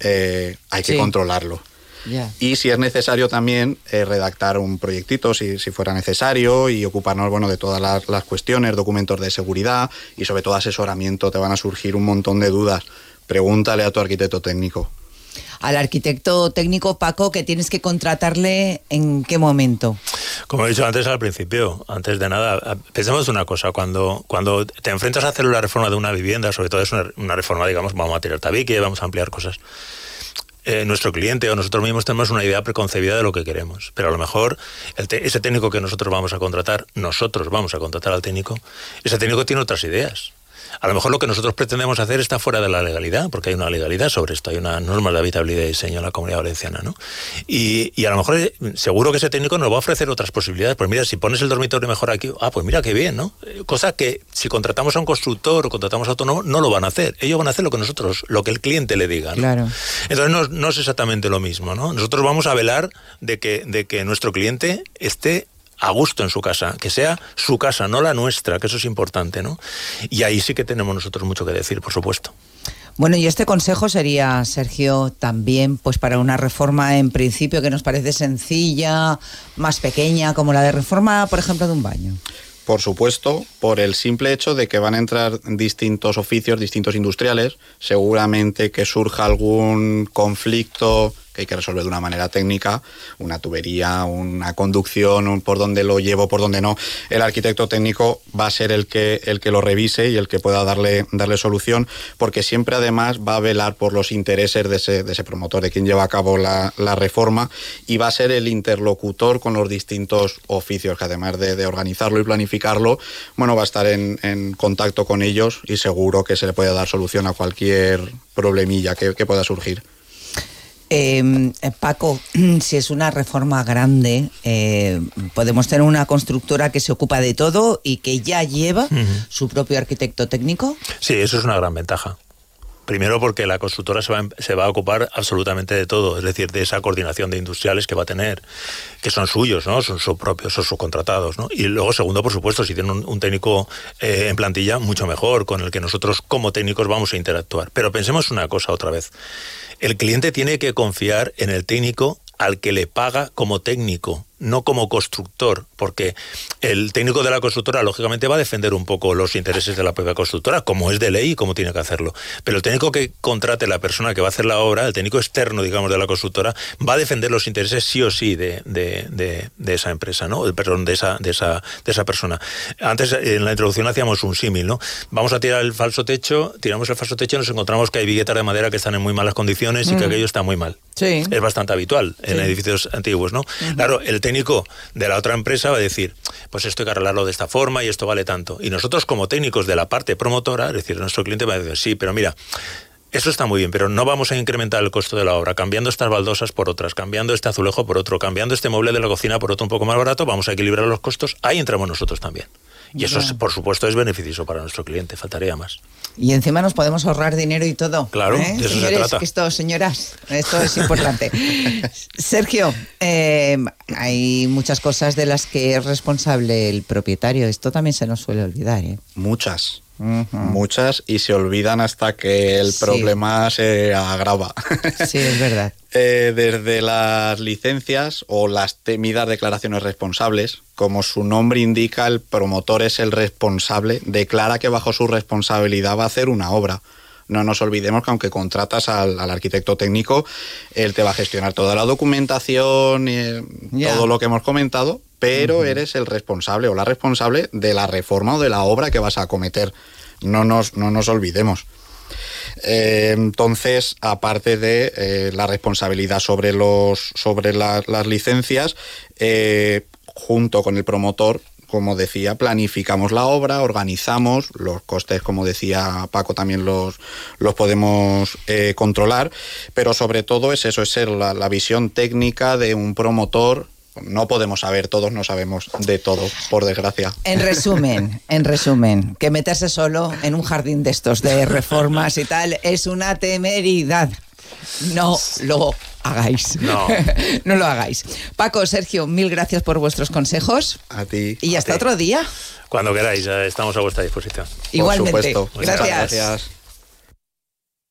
[SPEAKER 22] Eh, hay que controlarlo. Y si es necesario también eh, redactar un proyectito, si, si, fuera necesario, y ocuparnos bueno, de todas las, las, cuestiones, documentos de seguridad y sobre todo asesoramiento. Te van a surgir un montón de dudas. Pregúntale a tu arquitecto técnico
[SPEAKER 2] al arquitecto técnico Paco que tienes que contratarle en qué momento?
[SPEAKER 20] Como he dicho antes al principio, antes de nada, pensemos una cosa, cuando, cuando te enfrentas a hacer la reforma de una vivienda, sobre todo es una, reforma, digamos, vamos a tirar tabique, vamos a ampliar cosas. Eh, nuestro cliente o nosotros mismos tenemos una idea preconcebida de lo que queremos. Pero a lo mejor ese técnico que nosotros vamos a contratar, nosotros vamos a contratar al técnico, ese técnico tiene otras ideas a lo mejor lo que nosotros pretendemos hacer está fuera de la legalidad, porque hay una legalidad sobre esto, hay una norma de habitabilidad y diseño en la comunidad valenciana, ¿no? Y, a lo mejor eh, seguro que ese técnico nos va a ofrecer otras posibilidades. Pues mira, si pones el dormitorio mejor aquí, ah, pues mira qué bien, ¿no? Eh, cosa que si contratamos a un constructor o contratamos a autónomo, no lo van a hacer. Ellos van a hacer lo que nosotros, lo que el cliente le diga, ¿no?
[SPEAKER 2] Claro.
[SPEAKER 20] Entonces no, no es exactamente lo mismo, ¿no? Nosotros vamos a velar de que, de que nuestro cliente esté a gusto en su casa, que sea su casa, no la nuestra, que eso es importante, ¿no? Y ahí sí que tenemos nosotros mucho que decir, por supuesto.
[SPEAKER 2] Bueno, y este consejo sería, Sergio, también pues para una reforma en principio que nos parece sencilla, más pequeña, como la de reforma, por ejemplo, de un baño.
[SPEAKER 22] Por supuesto, por el simple hecho de que van a entrar distintos oficios, distintos industriales, seguramente que surja algún conflicto que hay que resolver de una manera técnica, una tubería, una conducción, por donde lo llevo, por donde no. El arquitecto técnico va a ser el que, el que lo revise y el que pueda darle, darle solución, porque siempre además va a velar por los intereses de ese, de ese promotor, de quien lleva a cabo la, reforma, y va a ser el interlocutor con los distintos oficios, que además de, organizarlo y planificarlo, bueno, va a estar en, contacto con ellos y seguro que se le puede dar solución a cualquier problemilla que pueda surgir.
[SPEAKER 2] Em, eh, Paco, si es una reforma grande, eh, podemos tener una constructora que se ocupa de todo y que ya lleva su propio arquitecto técnico.
[SPEAKER 20] Sí, eso es una gran ventaja. Primero porque la constructora se va, se va, a ocupar absolutamente de todo, es decir, de esa coordinación de industriales que va a tener, que son suyos, ¿no? Son sus propios, son subcontratados, ¿no? Y luego, segundo, por supuesto, si tienen un, técnico eh, en plantilla, mucho mejor, con el que nosotros como técnicos vamos a interactuar. Pero pensemos una cosa otra vez. El cliente tiene que confiar en el técnico al que le paga como técnico no como constructor, porque el técnico de la constructora lógicamente va a defender un poco los intereses de la propia constructora, como es de ley y como tiene que hacerlo. Pero el técnico que contrate la persona que va a hacer la obra, el técnico externo, digamos, de la constructora, va a defender los intereses sí o sí de, esa empresa, ¿no? Perdón, de esa, de esa, de esa persona. Antes en la introducción hacíamos un símil, ¿no? Vamos a tirar el falso techo, tiramos el falso techo y nos encontramos que hay viguetas de madera que están en muy malas condiciones y que mm. aquello está muy mal.
[SPEAKER 2] Sí.
[SPEAKER 20] Es bastante habitual en edificios antiguos, ¿no? Claro, el técnico de la otra empresa va a decir, pues esto hay que arreglarlo de esta forma y esto vale tanto. Y nosotros como técnicos de la parte promotora, es decir, nuestro cliente va a decir, sí, pero mira, eso está muy bien, pero no vamos a incrementar el costo de la obra, cambiando estas baldosas por otras, cambiando este azulejo por otro, cambiando este mueble de la cocina por otro un poco más barato, vamos a equilibrar los costos, ahí entramos nosotros también. Y eso, por supuesto, es beneficioso para nuestro cliente, faltaría más.
[SPEAKER 2] Y encima nos podemos ahorrar dinero y todo.
[SPEAKER 20] Claro,
[SPEAKER 2] ¿eh?
[SPEAKER 20] de eso
[SPEAKER 2] Señores,
[SPEAKER 20] se trata.
[SPEAKER 2] esto, señoras, esto es importante. Sergio, eh, hay muchas cosas de las que es responsable el propietario. Esto también se nos suele olvidar. ¿eh?
[SPEAKER 22] Muchas. Muchas y se olvidan hasta que el problema se agrava.
[SPEAKER 2] Sí, es verdad.
[SPEAKER 22] Eh, desde las licencias o las temidas declaraciones responsables, como su nombre indica, el promotor es el responsable, declara que bajo su responsabilidad va a hacer una obra. No nos olvidemos que aunque contratas al, arquitecto técnico, él te va a gestionar toda la documentación y todo lo que hemos comentado, pero eres el responsable o la responsable de la reforma o de la obra que vas a acometer. No nos, no nos olvidemos. Eh, entonces, aparte de eh, la responsabilidad sobre, los, sobre las licencias, eh, junto con el promotor, como decía, planificamos la obra, organizamos, los costes, como decía Paco, también los, los podemos controlar, pero sobre todo es eso, es ser la visión técnica de un promotor no podemos saber, todos no sabemos de todo, por desgracia.
[SPEAKER 2] En resumen, en resumen, que meterse solo en un jardín de estos de reformas y tal es una temeridad. No lo hagáis.
[SPEAKER 20] No.
[SPEAKER 2] no lo hagáis. Paco, Sergio, mil gracias por vuestros consejos.
[SPEAKER 22] A ti.
[SPEAKER 2] Y hasta otro día.
[SPEAKER 20] Cuando queráis, estamos a vuestra disposición.
[SPEAKER 2] Igualmente.
[SPEAKER 22] Gracias. gracias.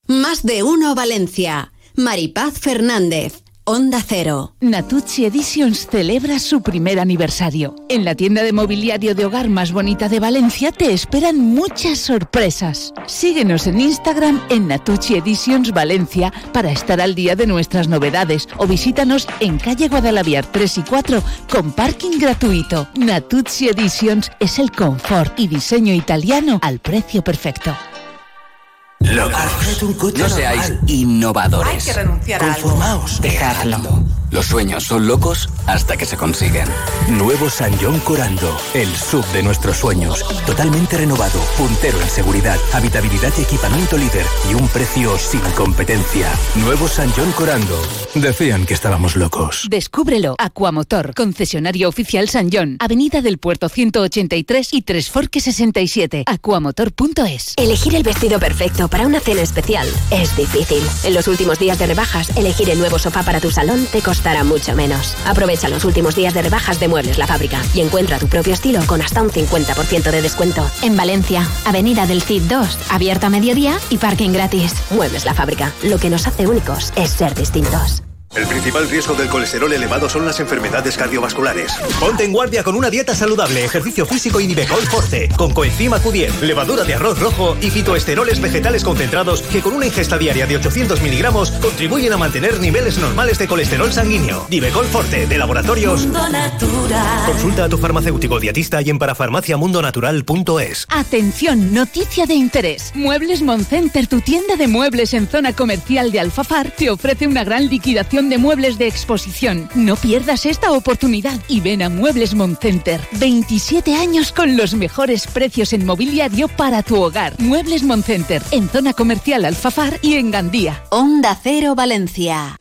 [SPEAKER 1] Más de uno Valencia. Maripaz Fernández. Onda Cero.
[SPEAKER 14] Natucci Editions celebra su primer aniversario. En la tienda de mobiliario de hogar más bonita de Valencia te esperan muchas sorpresas. Síguenos en Instagram en Natucci Editions Valencia para estar al día de nuestras novedades o visítanos en calle Guadalaviar 3 y 4 con parking gratuito. Natucci Editions es el confort y diseño italiano al precio perfecto.
[SPEAKER 23] No seáis innovadores.
[SPEAKER 21] Hay que renunciar a
[SPEAKER 23] Conformaos. Dejadlo. Los sueños son locos hasta que se consiguen.
[SPEAKER 24] Nuevo San John Corando, el sub de nuestros sueños. Totalmente renovado, puntero en seguridad, habitabilidad y equipamiento líder y un precio sin competencia. Nuevo San John Corando. Decían que estábamos locos.
[SPEAKER 14] Descúbrelo. Aquamotor, concesionario oficial San John, Avenida del Puerto 183 y Tres Forques 67. Aquamotor.es.
[SPEAKER 25] Elegir el vestido perfecto para una cena especial es difícil. En los últimos días de rebajas, elegir el nuevo sofá para tu salón te costará mucho menos. Aprovecha los últimos días de rebajas de Muebles La Fábrica y encuentra tu propio estilo con hasta un 50% de descuento. En Valencia, Avenida del Cid 2, abierto a mediodía y parking gratis. Muebles La Fábrica. Lo que nos hace únicos es ser distintos.
[SPEAKER 26] El principal riesgo del colesterol elevado son las enfermedades cardiovasculares. Ponte en guardia con una dieta saludable, ejercicio físico y Nivecol Forte, con coenzima Q10, levadura de arroz rojo y fitoesteroles vegetales concentrados que con una ingesta diaria de 800 miligramos contribuyen a mantener niveles normales de colesterol sanguíneo. Nivecol Forte, de laboratorios
[SPEAKER 27] Mundo Natural.
[SPEAKER 26] Consulta a tu farmacéutico dietista y en parafarmaciamundonatural.es.
[SPEAKER 14] Atención, noticia de interés. Muebles Moncenter, tu tienda de muebles en zona comercial de Alfafar, te ofrece una gran liquidación de muebles de exposición. No pierdas esta oportunidad y ven a Muebles Moncenter. 27 años con los mejores precios en mobiliario para tu hogar. Muebles Moncenter, en zona comercial Alfafar y en Gandía.
[SPEAKER 1] Onda Cero Valencia.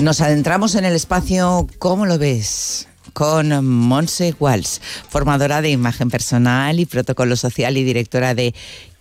[SPEAKER 2] Nos adentramos en el espacio ¿Cómo lo ves? con Monse Walsh, formadora de imagen personal y protocolo social y directora de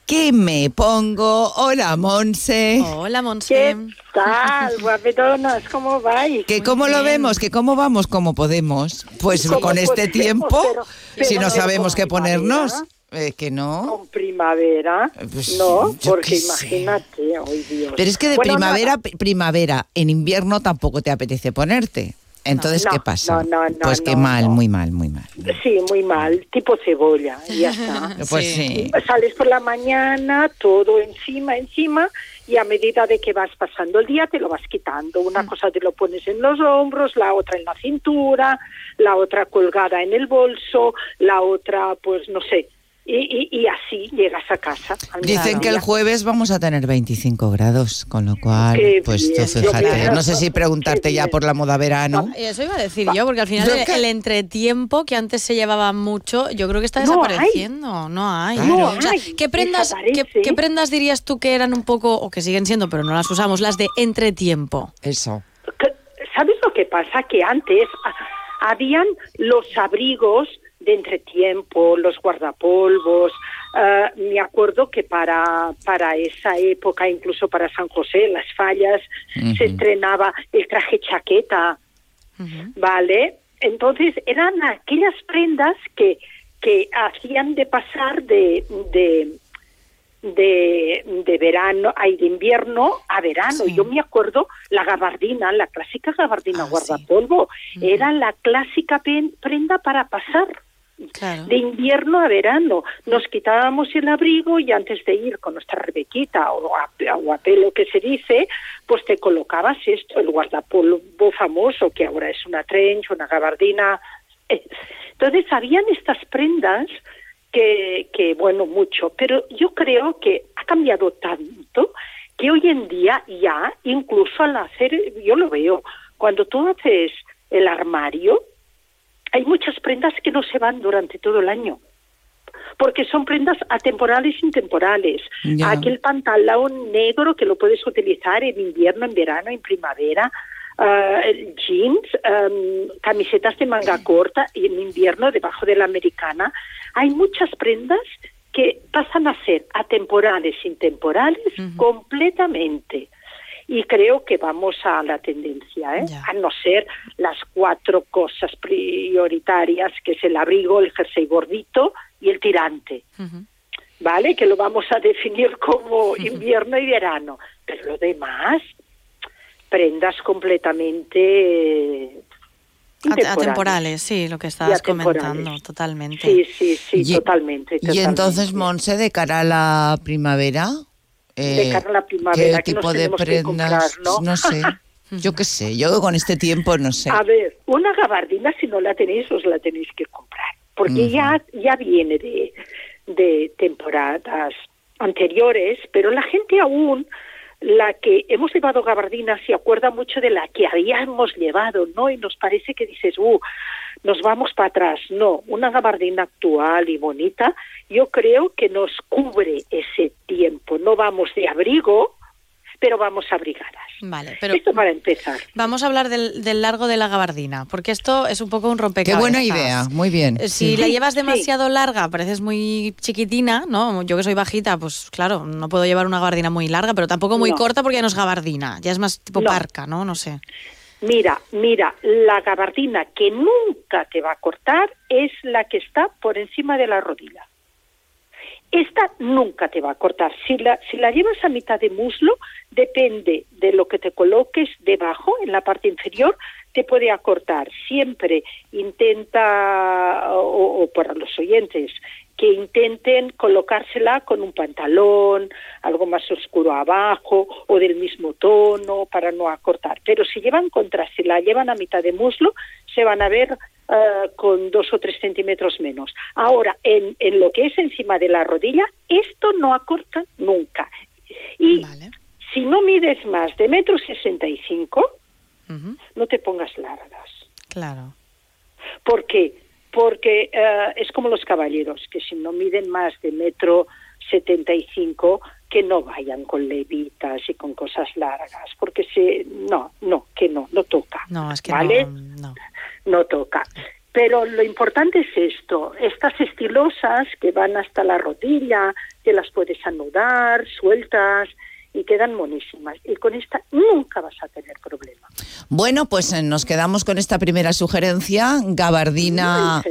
[SPEAKER 2] ¿Qué me pongo? Hola, Monse.
[SPEAKER 6] Hola, Monse.
[SPEAKER 28] ¿Qué tal, guapetonas? ¿Cómo vais?
[SPEAKER 2] ¿Que cómo lo vemos? ¿Que cómo vamos? ¿Cómo podemos? Pues
[SPEAKER 28] ¿Cómo
[SPEAKER 2] con este
[SPEAKER 28] podemos?
[SPEAKER 2] tiempo,
[SPEAKER 28] Pero- pero
[SPEAKER 2] si no sabemos qué ponernos, eh, que no.
[SPEAKER 28] Con primavera,
[SPEAKER 2] Pues,
[SPEAKER 28] ¿no? Porque imagínate, hoy Dios.
[SPEAKER 2] Pero es que de
[SPEAKER 28] Bueno,
[SPEAKER 2] primavera, primavera, en invierno tampoco te apetece ponerte. Entonces,
[SPEAKER 28] No,
[SPEAKER 2] ¿qué pasa?
[SPEAKER 28] no, no, no,
[SPEAKER 2] pues que mal,
[SPEAKER 28] no.
[SPEAKER 2] muy mal, muy mal.
[SPEAKER 28] Sí, muy mal, tipo cebolla, y ya está.
[SPEAKER 2] Pues sí.
[SPEAKER 28] Sales por la mañana, todo encima, encima, y a medida de que vas pasando el día te lo vas quitando.
[SPEAKER 2] Mm.
[SPEAKER 28] Una cosa te lo pones en los hombros, la otra en la cintura, la otra colgada en el bolso, la otra, pues no sé. Y, y, y así llegas a casa. al
[SPEAKER 2] Dicen que el jueves vamos a tener 25 grados, con lo cual,
[SPEAKER 28] Qué
[SPEAKER 2] pues
[SPEAKER 28] bien,
[SPEAKER 2] fíjate, no sé si preguntarte ya por la moda verano.
[SPEAKER 6] Y Eso iba a decir yo, porque al final el,
[SPEAKER 2] que-
[SPEAKER 6] el entretiempo que antes se llevaba mucho, yo creo que está
[SPEAKER 28] No hay.
[SPEAKER 6] desapareciendo. No hay.
[SPEAKER 28] No
[SPEAKER 6] O sea,
[SPEAKER 28] hay,
[SPEAKER 6] ¿qué, prendas, qué, prendas dirías tú que eran un poco, o que siguen siendo, pero no las usamos, las de entretiempo?
[SPEAKER 2] Eso.
[SPEAKER 28] ¿Sabes lo que pasa? Que antes ah, habían los abrigos de entretiempo, los guardapolvos. ah, me acuerdo que para, para esa época, incluso para San José, las fallas, se estrenaba el traje chaqueta, ¿vale? Entonces eran aquellas prendas que, que hacían de pasar de, de, de, de verano, ay, de invierno a verano. Yo me acuerdo la gabardina, la clásica gabardina guardapolvo, era la clásica prenda para pasar. De invierno a verano. Nos quitábamos el abrigo y antes de ir con nuestra rebequita o a, que se dice, pues te colocabas esto, el guardapolvo famoso, que ahora es una trench, una gabardina. Eh, Entonces habían estas prendas que, que, bueno, mucho, pero yo creo que ha cambiado tanto que hoy en día ya, incluso al hacer, yo lo veo, cuando tú haces el armario, hay muchas prendas que no se van durante todo el año. Porque son prendas atemporales e intemporales. Aquel pantalón negro que lo puedes utilizar en invierno, en verano, en primavera. ah, jeans, am, camisetas de manga corta y en invierno debajo de la americana. Hay muchas prendas que pasan a ser atemporales, intemporales, completamente. Y creo que vamos a la tendencia, ¿eh? a no ser las cuatro cosas prioritarias, que es el abrigo, el jersey gordito y el tirante, ¿vale? Que lo vamos a definir como invierno y verano. Pero lo demás, prendas completamente eh,
[SPEAKER 6] Ate-
[SPEAKER 28] intemporales.
[SPEAKER 6] Atemporales, sí, lo que estabas
[SPEAKER 28] atemporales.
[SPEAKER 6] comentando, totalmente.
[SPEAKER 28] Sí, sí, sí,
[SPEAKER 2] Y-
[SPEAKER 28] totalmente,
[SPEAKER 2] Y
[SPEAKER 28] totalmente.
[SPEAKER 2] entonces, Monse, de cara a la primavera,
[SPEAKER 28] De
[SPEAKER 2] eh,
[SPEAKER 28] cara a la primavera,
[SPEAKER 2] ¿qué
[SPEAKER 28] ¿qué nos
[SPEAKER 2] tipo de
[SPEAKER 28] que
[SPEAKER 2] prendas?
[SPEAKER 28] comprar, no?
[SPEAKER 2] sé. Yo qué sé, yo con este tiempo no sé.
[SPEAKER 28] A ver, una gabardina, si no la tenéis, os la tenéis que comprar. Porque
[SPEAKER 2] Ujú.
[SPEAKER 28] ya, ya viene de, de temporadas anteriores, pero la gente aún, la que hemos llevado gabardina, se acuerda mucho de la que habíamos llevado, ¿no? Y nos parece que dices, uh, nos vamos para atrás. No, una gabardina actual y bonita, yo creo que nos cubre ese tiempo. No vamos de abrigo, pero vamos abrigadas.
[SPEAKER 6] Vale, pero
[SPEAKER 28] Esto para empezar.
[SPEAKER 6] vamos a hablar del, del largo de la gabardina, porque esto es un poco un
[SPEAKER 2] Qué
[SPEAKER 6] rompecabezas.
[SPEAKER 2] buena idea, muy bien.
[SPEAKER 6] Eh, Si
[SPEAKER 2] sí.
[SPEAKER 6] la llevas demasiado larga, pareces muy chiquitina, ¿no? Yo que soy bajita, pues claro, no puedo llevar una gabardina muy larga, pero tampoco muy
[SPEAKER 28] No.
[SPEAKER 6] corta porque ya no es gabardina, ya es más tipo
[SPEAKER 28] No.
[SPEAKER 6] parca, ¿no? No sé.
[SPEAKER 28] Mira, mira, la gabardina que nunca te va a cortar es la que está por encima de la rodilla. Esta nunca te va a cortar. Si la, si la llevas a mitad de muslo, depende de lo que te coloques debajo, en la parte inferior, te puede acortar. Siempre intenta, o, o para los oyentes, que intenten colocársela con un pantalón, algo más oscuro abajo o del mismo tono para no acortar. Pero si llevan contraste, si la llevan a mitad de muslo, se van a ver eh, con dos o tres centímetros menos. Ahora, en, en lo que es encima de la rodilla, esto no acorta nunca. Y si no mides más de metro sesenta y cinco, no te pongas largas.
[SPEAKER 6] Claro.
[SPEAKER 28] ¿Por qué? Porque eh, es como los caballeros, que si no miden más de metro setenta y cinco, que no vayan con levitas y con cosas largas, porque se, no, no, que no, no toca.
[SPEAKER 6] No, es que
[SPEAKER 28] ¿vale?
[SPEAKER 6] no, no.
[SPEAKER 28] no toca. Pero lo importante es esto, estas estilosas que van hasta la rodilla, que las puedes anudar, sueltas, y quedan monísimas. Y con esta nunca vas a tener problema.
[SPEAKER 2] Bueno, pues eh, nos quedamos con esta primera sugerencia, gabardina,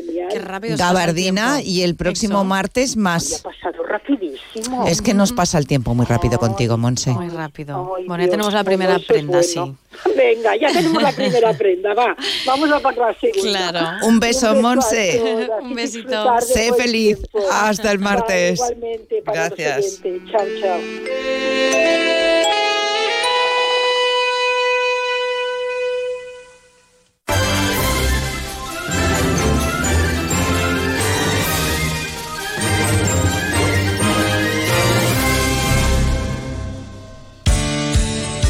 [SPEAKER 2] gabardina y el próximo martes más.
[SPEAKER 28] Ha pasado rapidísimo.
[SPEAKER 2] Es que nos pasa el tiempo muy rápido contigo, Monse.
[SPEAKER 6] Muy rápido. bueno, ya tenemos la primera prenda, sí.
[SPEAKER 28] Venga, ya tenemos la primera prenda, va. Vamos a pasar la segunda.
[SPEAKER 6] Claro.
[SPEAKER 2] Un beso, Monse.
[SPEAKER 6] Un besito.
[SPEAKER 2] Sé feliz. Hasta el martes.
[SPEAKER 28] igualmente, para
[SPEAKER 2] Gracias.
[SPEAKER 28] Chao, chao.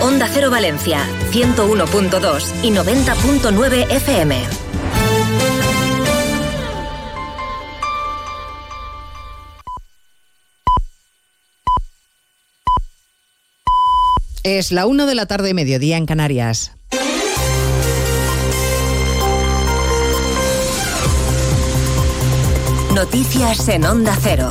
[SPEAKER 29] Onda Cero Valencia, 101.2 y 90.9 FM.
[SPEAKER 30] Es la una de la tarde, mediodía en Canarias.
[SPEAKER 29] Noticias en Onda Cero.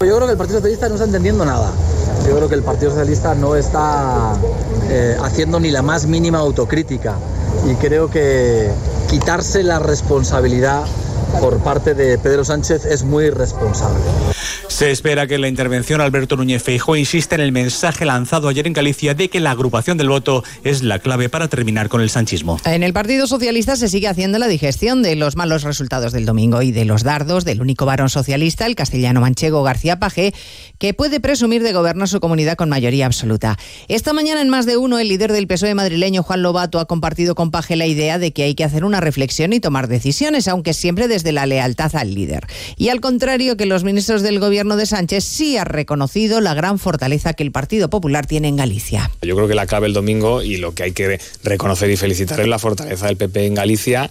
[SPEAKER 31] Yo creo que el Partido Socialista no está entendiendo nada. Yo creo que el Partido Socialista no está eh, haciendo ni la más mínima autocrítica. Y creo que quitarse la responsabilidad por parte de Pedro Sánchez es muy irresponsable.
[SPEAKER 32] Se espera que en la intervención Alberto Núñez Feijóo insiste en el mensaje lanzado ayer en Galicia de que la agrupación del voto es la clave para terminar con el sanchismo.
[SPEAKER 30] En el Partido Socialista se sigue haciendo la digestión de los malos resultados del domingo y de los dardos del único varón socialista, el castellano manchego García Pajé, que puede presumir de gobernar su comunidad con mayoría absoluta. Esta mañana en más de uno, el líder del PSOE madrileño, Juan Lobato, ha compartido con Pajé la idea de que hay que hacer una reflexión y tomar decisiones, aunque siempre desde la lealtad al líder. Y al contrario que los ministros del gobierno de Sánchez sí ha reconocido la gran fortaleza que el Partido Popular tiene en Galicia.
[SPEAKER 21] Yo creo que la clave el domingo y lo que hay que reconocer y felicitar es la fortaleza del PP en Galicia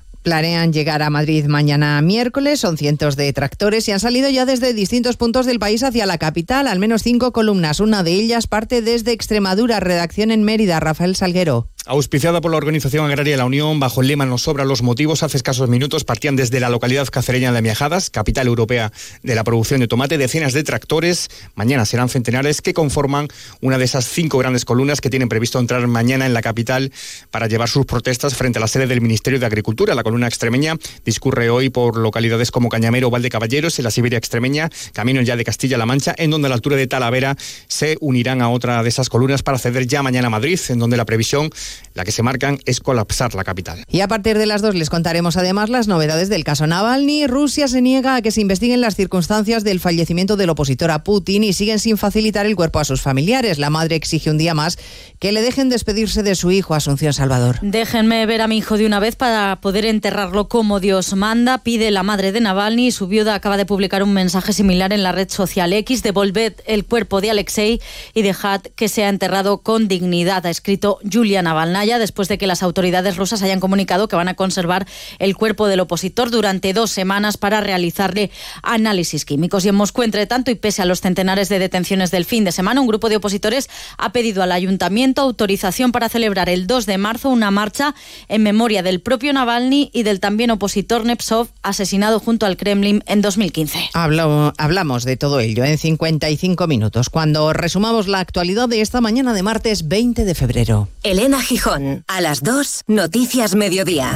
[SPEAKER 30] Planean llegar a Madrid mañana miércoles, son cientos de tractores y han salido ya desde distintos puntos del país hacia la capital, al menos cinco columnas. Una de ellas parte desde Extremadura, redacción en Mérida, Rafael Salguero.
[SPEAKER 33] Auspiciada por la Organización Agraria de la Unión, bajo el lema Nos sobran los motivos, hace escasos minutos partían desde la localidad cacereña de Miajadas, capital europea de la producción de tomate, decenas de tractores. Mañana serán centenares que conforman una de esas cinco grandes columnas que tienen previsto entrar mañana en la capital para llevar sus protestas frente a la sede del Ministerio de Agricultura. La columna extremeña discurre hoy por localidades como Cañamero o Valdecaballeros, en la Siberia extremeña, camino ya de Castilla-La Mancha, en donde a la altura de Talavera se unirán a otra de esas columnas para acceder ya mañana a Madrid, en donde la previsión la que se marcan es colapsar la capital.
[SPEAKER 30] Y a partir de las dos les contaremos además las novedades del caso Navalny. Rusia se niega a que se investiguen las circunstancias del fallecimiento del opositor a Putin y siguen sin facilitar el cuerpo a sus familiares. La madre exige un día más que le dejen despedirse de su hijo, Asunción Salvador.
[SPEAKER 34] Déjenme ver a mi hijo de una vez para poder enterrarlo como Dios manda, pide la madre de Navalny su viuda acaba de publicar un mensaje similar en la red social X. Devolved el cuerpo de Alexei y dejad que sea enterrado con dignidad, ha escrito Julia Navalny después de que las autoridades rusas hayan comunicado que van a conservar el cuerpo del opositor durante dos semanas para realizarle análisis químicos. Y en Moscú, entre tanto, y pese a los centenares de detenciones del fin de semana, un grupo de opositores ha pedido al ayuntamiento autorización para celebrar el 2 de marzo una marcha en memoria del propio Navalny y del también opositor Nepsov, asesinado junto al Kremlin en 2015.
[SPEAKER 30] hablamos de todo ello en 55 minutos, cuando resumamos la actualidad de esta mañana de martes 20 de febrero.
[SPEAKER 29] Elena Gijón a las 2, Noticias Mediodía.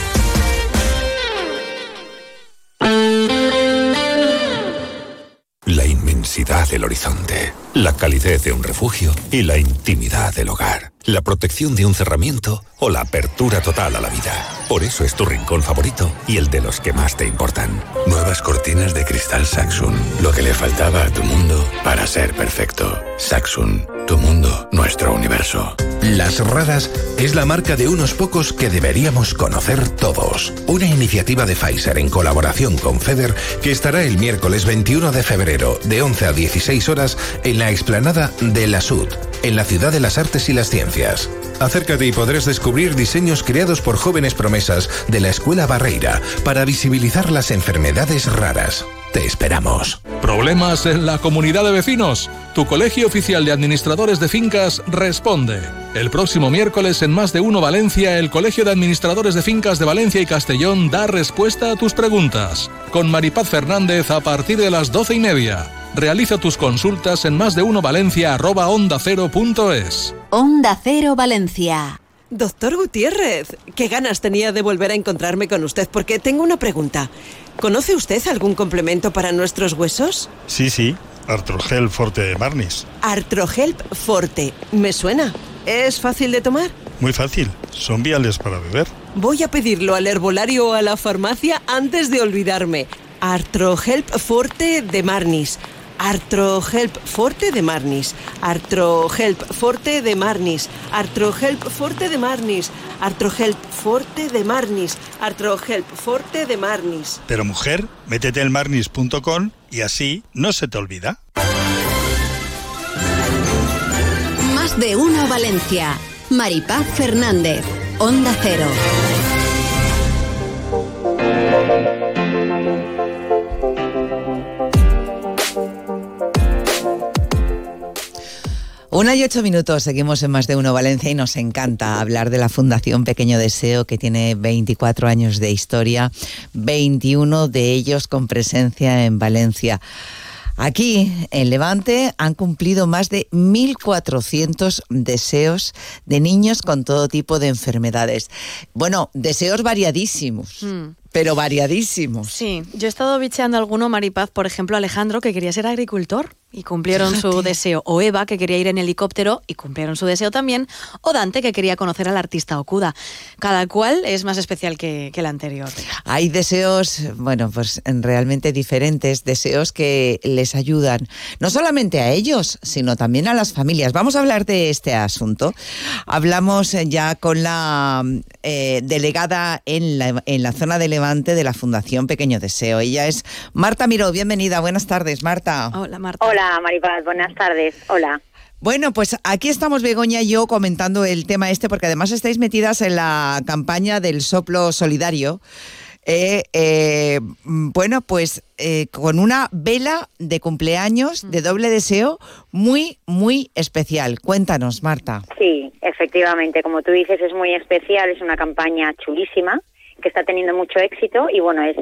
[SPEAKER 35] La inmensidad del horizonte, la calidez de un refugio y la intimidad del hogar, la protección de un cerramiento o la apertura total a la vida. Por eso es tu rincón favorito y el de los que más te importan. Nuevas cortinas de cristal Saxon, lo que le faltaba a tu mundo para ser perfecto. Saxon, tu mundo, nuestro universo.
[SPEAKER 36] Las Raras es la marca de unos pocos que deberíamos conocer todos. Una iniciativa de Pfizer en colaboración con FEDER que estará el miércoles 21 de febrero de 11 a 16 horas en la explanada de la SUD, en la Ciudad de las Artes y las Ciencias. Acércate y podrás descubrir diseños creados por jóvenes promesas de la Escuela Barreira para visibilizar las enfermedades raras. Te esperamos.
[SPEAKER 37] ¿Problemas en la comunidad de vecinos? Tu Colegio Oficial de Administradores de Fincas responde. El próximo miércoles en Más de Uno Valencia, el Colegio de Administradores de Fincas de Valencia y Castellón da respuesta a tus preguntas. Con Maripaz Fernández a partir de las doce y media. Realiza tus consultas en más de uno Valencia onda cero
[SPEAKER 29] Onda Cero Valencia.
[SPEAKER 38] Doctor Gutiérrez, qué ganas tenía de volver a encontrarme con usted porque tengo una pregunta. ¿Conoce usted algún complemento para nuestros huesos?
[SPEAKER 39] Sí, sí, Artrogel Forte de Marnis.
[SPEAKER 38] Artrogel Forte, me suena. ¿Es fácil de tomar?
[SPEAKER 39] Muy fácil, son viales para beber.
[SPEAKER 38] Voy a pedirlo al herbolario o a la farmacia antes de olvidarme. Artrohelp Forte de Marnis. Artrohelp Forte de Marnis. Artrohelp Forte de Marnis. Artrohelp Forte de Marnis. Artrohelp Forte de Marnis. Artrohelp Forte de Marnis.
[SPEAKER 39] Pero mujer, métete en marnis.com y así no se te olvida.
[SPEAKER 29] Más de uno Valencia. Maripaz Fernández. Onda Cero.
[SPEAKER 2] Una y ocho minutos, seguimos en Más de Uno Valencia y nos encanta hablar de la Fundación Pequeño Deseo que tiene 24 años de historia, 21 de ellos con presencia en Valencia. Aquí, en Levante, han cumplido más de 1.400 deseos de niños con todo tipo de enfermedades. Bueno, deseos variadísimos.
[SPEAKER 6] Mm.
[SPEAKER 2] Pero variadísimos.
[SPEAKER 6] Sí, yo he estado bicheando alguno, Maripaz, por ejemplo, Alejandro, que quería ser agricultor y cumplieron su deseo. O Eva, que quería ir en helicóptero y cumplieron su deseo también. O Dante, que quería conocer al artista Okuda. Cada cual es más especial que, que el anterior.
[SPEAKER 2] Hay deseos, bueno, pues realmente diferentes, deseos que les ayudan, no solamente a ellos, sino también a las familias. Vamos a hablar de este asunto. Hablamos ya con la eh, delegada en la, en la zona de Levante de la Fundación Pequeño Deseo. Ella es Marta Miró. Bienvenida. Buenas tardes, Marta.
[SPEAKER 6] Hola, Marta.
[SPEAKER 40] Hola, Maripaz. Buenas tardes. Hola.
[SPEAKER 2] Bueno, pues aquí estamos Begoña y yo comentando el tema este porque además estáis metidas en la campaña del soplo solidario. Eh, eh, bueno, pues eh, con una vela de cumpleaños de doble deseo muy, muy especial. Cuéntanos, Marta.
[SPEAKER 40] Sí, efectivamente, como tú dices, es muy especial, es una campaña chulísima que está teniendo mucho éxito y bueno, es,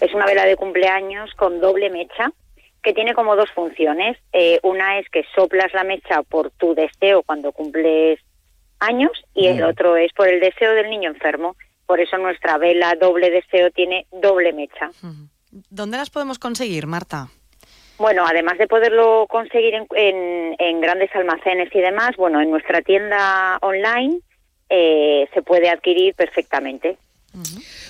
[SPEAKER 40] es una vela de cumpleaños con doble mecha que tiene como dos funciones. Eh, una es que soplas la mecha por tu deseo cuando cumples años y el otro es por el deseo del niño enfermo. Por eso nuestra vela doble deseo tiene doble mecha.
[SPEAKER 6] ¿Dónde las podemos conseguir, Marta?
[SPEAKER 40] Bueno, además de poderlo conseguir en, en- en grandes almacenes y demás, bueno, en nuestra tienda online eh, se puede adquirir perfectamente.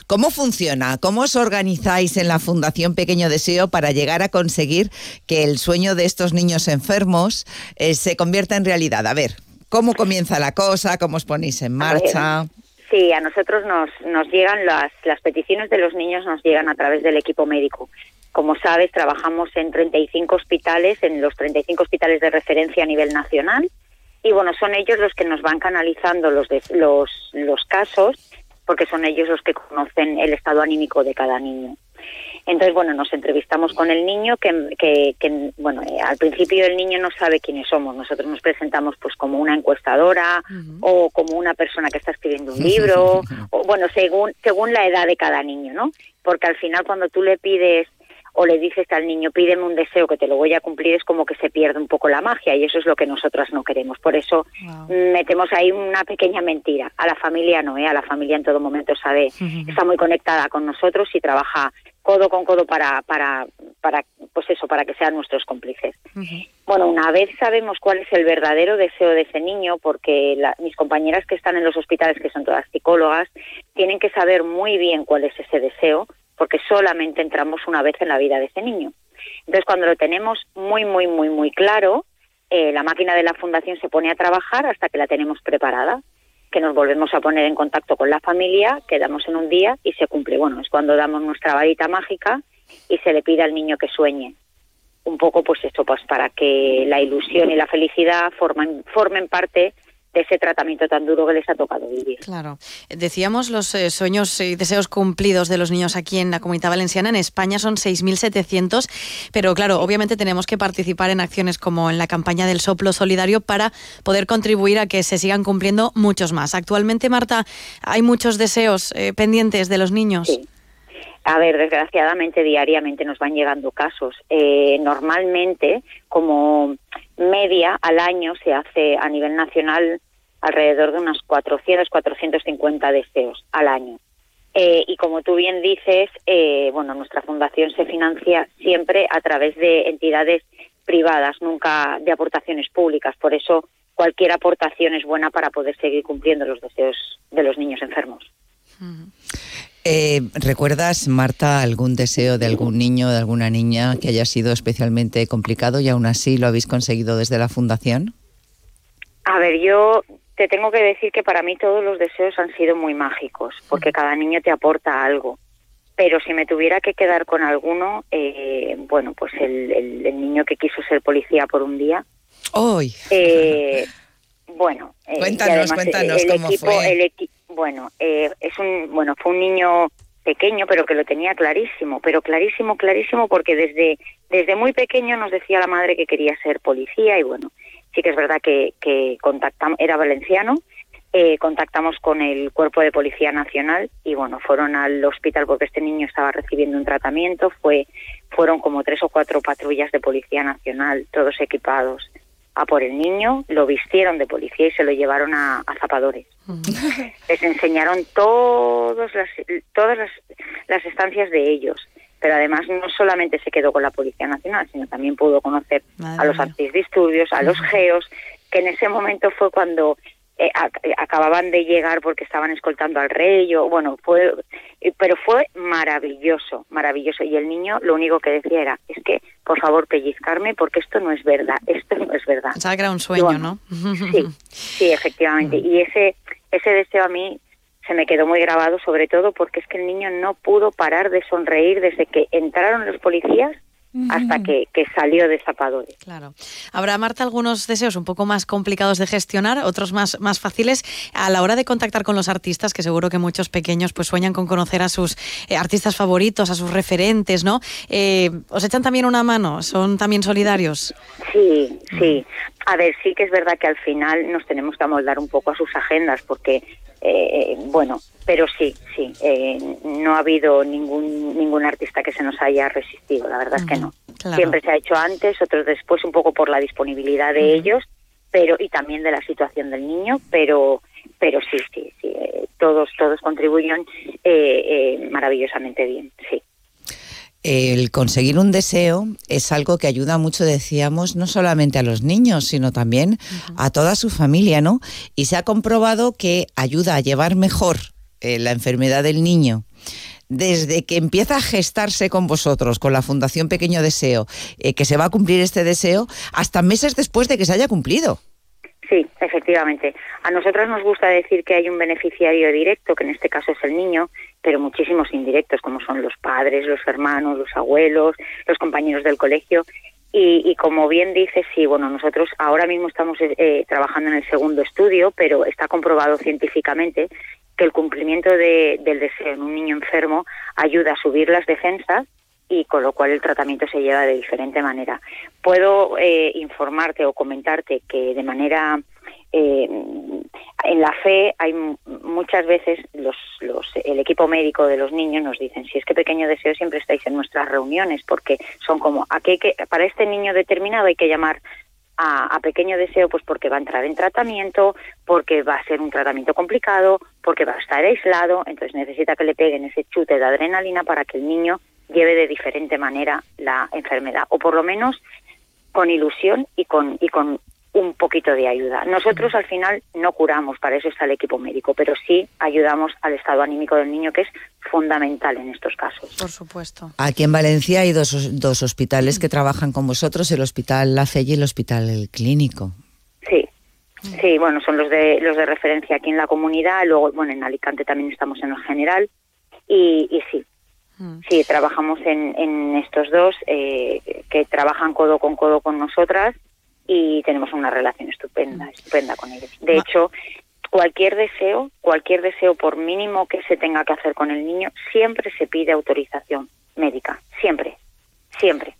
[SPEAKER 2] ¿Cómo funciona? ¿Cómo os organizáis en la Fundación Pequeño Deseo para llegar a conseguir que el sueño de estos niños enfermos eh, se convierta en realidad? A ver, ¿cómo comienza la cosa? ¿Cómo os ponéis en marcha?
[SPEAKER 40] Sí, a nosotros nos, nos llegan las, las peticiones de los niños, nos llegan a través del equipo médico. Como sabes, trabajamos en 35 hospitales, en los 35 hospitales de referencia a nivel nacional, y bueno, son ellos los que nos van canalizando los, los, los casos, porque son ellos los que conocen el estado anímico de cada niño. Entonces, bueno, nos entrevistamos con el niño, que, que, que, bueno, eh, al principio el niño no sabe quiénes somos. Nosotros nos presentamos pues como una encuestadora o como una persona que está escribiendo un libro, o bueno, según, según la edad de cada niño, ¿no? Porque al final cuando tú le pides o le dices al niño, pídeme un deseo que te lo voy a cumplir, es como que se pierde un poco la magia y eso es lo que nosotras no queremos. Por eso mm, metemos ahí una pequeña mentira. A la familia no, ¿eh? A la familia en todo momento sabe, está muy conectada con nosotros y trabaja codo con codo para, para, para, pues eso, para que sean nuestros cómplices. Bueno, una vez sabemos cuál es el verdadero deseo de ese niño, porque la- mis compañeras que están en los hospitales, que son todas psicólogas, tienen que saber muy bien cuál es ese deseo, porque solamente entramos una vez en la vida de ese niño. Entonces, cuando lo tenemos muy, muy, muy, muy claro, eh, la máquina de la fundación se pone a trabajar hasta que la tenemos preparada, que nos volvemos a poner en contacto con la familia, quedamos en un día y se cumple. Bueno, es cuando damos nuestra varita mágica y se le pide al niño que sueñe. Un poco, pues esto, pues para que la ilusión y la felicidad formen, parte ese tratamiento tan duro que les ha tocado vivir.
[SPEAKER 6] Claro. Decíamos los eh, sueños y deseos cumplidos de los niños aquí en la Comunidad Valenciana. En España son 6.700, pero claro, obviamente tenemos que participar en acciones como en la campaña del soplo solidario para poder contribuir a que se sigan cumpliendo muchos más. Actualmente, Marta, hay muchos deseos eh, pendientes de los niños.
[SPEAKER 40] A ver, desgraciadamente diariamente nos van llegando casos. Eh, normalmente, como media al año, se hace a nivel nacional alrededor de unos 400, 450 deseos al año. Eh, y como tú bien dices, eh, bueno, nuestra fundación se financia siempre a través de entidades privadas, nunca de aportaciones públicas. Por eso cualquier aportación es buena para poder seguir cumpliendo los deseos de los niños enfermos.
[SPEAKER 2] Eh, ¿Recuerdas, Marta, algún deseo de algún niño o de alguna niña que haya sido especialmente complicado y aún así lo habéis conseguido desde la Fundación?
[SPEAKER 40] A ver, yo te tengo que decir que para mí todos los deseos han sido muy mágicos, porque cada niño te aporta algo. Pero si me tuviera que quedar con alguno, eh, bueno, pues el, el- el niño que quiso ser policía por un día.
[SPEAKER 2] Hoy.
[SPEAKER 40] Eh, bueno, eh,
[SPEAKER 2] Cuéntanos,
[SPEAKER 40] además
[SPEAKER 2] cuéntanos
[SPEAKER 40] el
[SPEAKER 2] cómo
[SPEAKER 40] equipo,
[SPEAKER 2] fue.
[SPEAKER 40] el bueno, eh, es un, bueno, fue un niño pequeño, pero que lo tenía clarísimo, pero clarísimo, clarísimo, porque desde desde muy pequeño nos decía la madre que quería ser policía y bueno, sí que es verdad que, que contactamos, era valenciano, eh, contactamos con el Cuerpo de Policía Nacional y bueno, fueron al hospital porque este niño estaba recibiendo un tratamiento, fue, fueron como tres o cuatro patrullas de Policía Nacional, todos equipados a por el niño, lo vistieron de policía y se lo llevaron a, a zapadores. Les enseñaron todos las, todas las, las estancias de ellos pero además no solamente se quedó con la Policía Nacional, sino también pudo conocer a los antidisturbios, a los geos, que en ese momento fue cuando eh, ac- eh, acababan de llegar porque estaban escoltando al rey, o bueno, fue, eh, pero fue maravilloso, maravilloso. Y el niño lo único que decía era, es que, por favor, pellizcarme porque esto no es verdad, esto no es verdad.
[SPEAKER 6] Pensaba que era un sueño,
[SPEAKER 40] bueno,
[SPEAKER 6] ¿no?
[SPEAKER 40] Sí, sí, efectivamente. Y ese, ese deseo a mí se me quedó muy grabado, sobre todo porque es que el niño no pudo parar de sonreír desde que entraron los policías hasta que, que salió de zapadores.
[SPEAKER 6] Claro. Habrá, Marta, algunos deseos un poco más complicados de gestionar, otros más, más fáciles. A la hora de contactar con los artistas, que seguro que muchos pequeños pues sueñan con conocer a sus eh, artistas favoritos, a sus referentes, ¿no? Eh, ¿Os echan también una mano? ¿Son también solidarios?
[SPEAKER 40] Sí, sí. A ver, sí que es verdad que al final nos tenemos que amoldar un poco a sus agendas porque, eh, bueno, pero sí, sí. eh, no ha habido ningún ningún artista que se nos haya resistido, la verdad es que no.
[SPEAKER 6] Claro.
[SPEAKER 40] Siempre se ha hecho antes, otros después, un poco por la disponibilidad de ellos, pero y también de la situación del niño, pero pero sí, sí, sí. eh, todos todos contribuyen eh, eh, maravillosamente bien, sí.
[SPEAKER 2] El conseguir un deseo es algo que ayuda mucho, decíamos, no solamente a los niños, sino también a toda su familia, ¿no? Y se ha comprobado que ayuda a llevar mejor eh, la enfermedad del niño desde que empieza a gestarse con vosotros, con la Fundación Pequeño Deseo, eh, que se va a cumplir este deseo, hasta meses después de que se haya cumplido.
[SPEAKER 40] Sí, efectivamente. A nosotros nos gusta decir que hay un beneficiario directo, que en este caso es el niño, pero muchísimos indirectos, como son los padres, los hermanos, los abuelos, los compañeros del colegio. Y, y como bien dice, sí, bueno, nosotros ahora mismo estamos eh, trabajando en el segundo estudio, pero está comprobado científicamente que el cumplimiento de- del deseo en un niño enfermo ayuda a subir las defensas y con lo cual el tratamiento se lleva de diferente manera. Puedo eh, informarte o comentarte que de manera eh, en la fe hay muchas veces los, los el equipo médico de los niños nos dicen si es que pequeño deseo siempre estáis en nuestras reuniones porque son como aquí hay que para este niño determinado hay que llamar a, a pequeño deseo pues porque va a entrar en tratamiento porque va a ser un tratamiento complicado porque va a estar aislado entonces necesita que le peguen ese chute de adrenalina para que el niño lleve de diferente manera la enfermedad o por lo menos con ilusión y con y con un poquito de ayuda. Nosotros al final no curamos, para eso está el equipo médico, pero sí ayudamos al estado anímico del niño, que es fundamental en estos casos.
[SPEAKER 6] Por supuesto.
[SPEAKER 2] Aquí en Valencia hay dos, dos hospitales que trabajan con vosotros, el Hospital La Cella y el Hospital El Clínico.
[SPEAKER 40] Sí, sí, bueno, son los de los de referencia aquí en la comunidad, luego, bueno, en Alicante también estamos en el general y, y sí, sí, trabajamos en, en estos dos eh, que trabajan codo con codo con nosotras y tenemos una relación estupenda, estupenda con ellos. De hecho, cualquier deseo, cualquier deseo por mínimo que se tenga que hacer con el niño, siempre se pide autorización médica, siempre, siempre.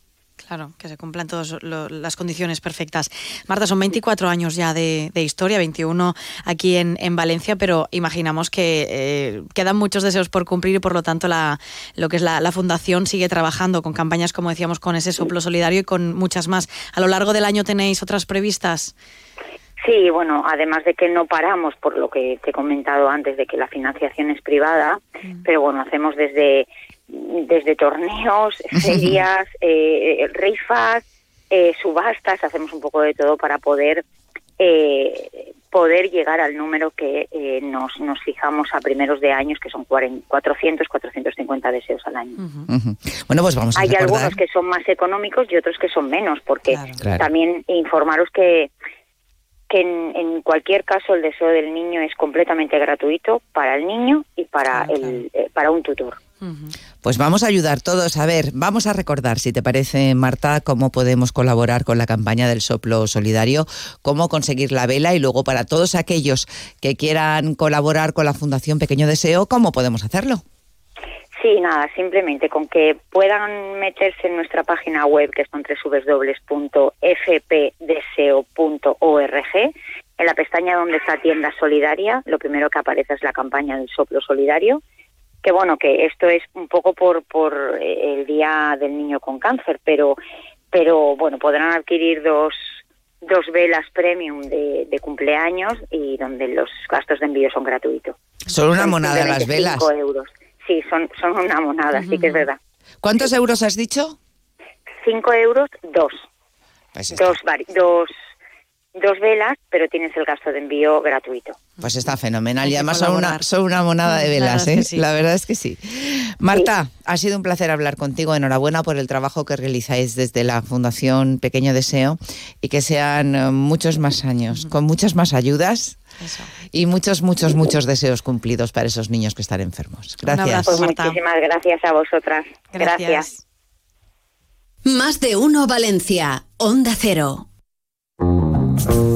[SPEAKER 6] Claro, que se cumplan todas las condiciones perfectas. Marta, son 24 años ya de, de historia, 21 aquí en, en, Valencia, pero imaginamos que eh, quedan muchos deseos por cumplir y por lo tanto la, lo que es la, la, Fundación sigue trabajando con campañas, como decíamos, con ese soplo solidario y con muchas más. ¿A lo largo del año tenéis otras previstas?
[SPEAKER 40] Sí, bueno, además de que no paramos por lo que te he comentado antes de que la financiación es privada, mm. pero bueno, hacemos desde desde torneos, ferias, eh, rifas, eh, subastas, hacemos un poco de todo para poder eh, poder llegar al número que eh, nos, nos fijamos a primeros de años, que son 40, 400, 450 deseos al año.
[SPEAKER 2] Uh -huh. Bueno, pues vamos a
[SPEAKER 40] Hay
[SPEAKER 2] recordar...
[SPEAKER 40] algunos que son más económicos y otros que son menos, porque
[SPEAKER 2] Claro. Claro.
[SPEAKER 40] también informaros que que en, en cualquier caso el deseo del niño es completamente gratuito para el niño y para el eh, para un tutor.
[SPEAKER 2] Pues vamos a ayudar todos. A ver, vamos a recordar, si te parece, Marta, cómo podemos colaborar con la campaña del soplo solidario, cómo conseguir la vela y luego para todos aquellos que quieran colaborar con la Fundación Pequeño Deseo, ¿cómo podemos hacerlo?
[SPEAKER 40] Sí, nada, simplemente con que puedan meterse en nuestra página web, que es www.fpdeseo.org, en la pestaña donde está tienda solidaria, lo primero que aparece es la campaña del soplo solidario, que bueno, que esto es un poco por, por eh, el Día del Niño con Cáncer, pero, pero bueno, podrán adquirir dos, dos velas premium de, de cumpleaños y donde los gastos de envío son gratuitos.
[SPEAKER 2] Son una
[SPEAKER 40] Son
[SPEAKER 2] monada las velas.
[SPEAKER 40] cinco euros. Sí, son, son una monada, sí que es verdad.
[SPEAKER 2] ¿Cuántos euros has dicho?
[SPEAKER 40] 5 euros, dos.
[SPEAKER 2] Pues
[SPEAKER 40] Dos, dos, dos velas, pero tienes el gasto de envío gratuito.
[SPEAKER 2] Pues está fenomenal. Y además son una, son una monada de
[SPEAKER 40] la
[SPEAKER 2] velas, ¿eh?
[SPEAKER 40] sí.
[SPEAKER 2] La verdad es que sí. Marta, ha sido un placer hablar contigo. Enhorabuena por el trabajo que realizáis desde la Fundación Pequeño Deseo y que sean eh, muchos más años, con muchas más ayudas y muchos, muchos, muchos deseos cumplidos para esos niños que están enfermos. Gracias.
[SPEAKER 40] Pues muchísimas gracias a vosotras. Gracias.
[SPEAKER 29] Más de uno Valencia. Onda Cero. Thank you.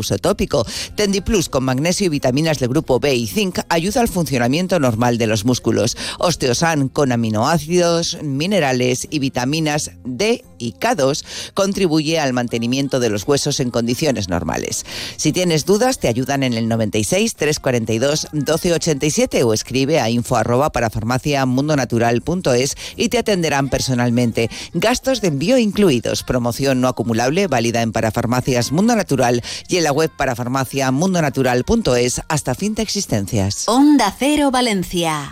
[SPEAKER 2] uso tópico. Tendiplus con magnesio y vitaminas del grupo B y zinc ayuda al funcionamiento normal de los músculos. Osteosan con aminoácidos, minerales y vitaminas D y K2 contribuye al mantenimiento de los huesos en condiciones normales. Si tienes dudas, te ayudan en el 96 342 1287 o escribe a info arroba para farmaciamundonatural.es y te atenderán personalmente. Gastos de envío incluidos. Promoción no acumulable válida en Parafarmacias Mundo Natural y en la web parafarmaciamundonatural.es hasta fin de existencias.
[SPEAKER 29] Onda Cero Valencia.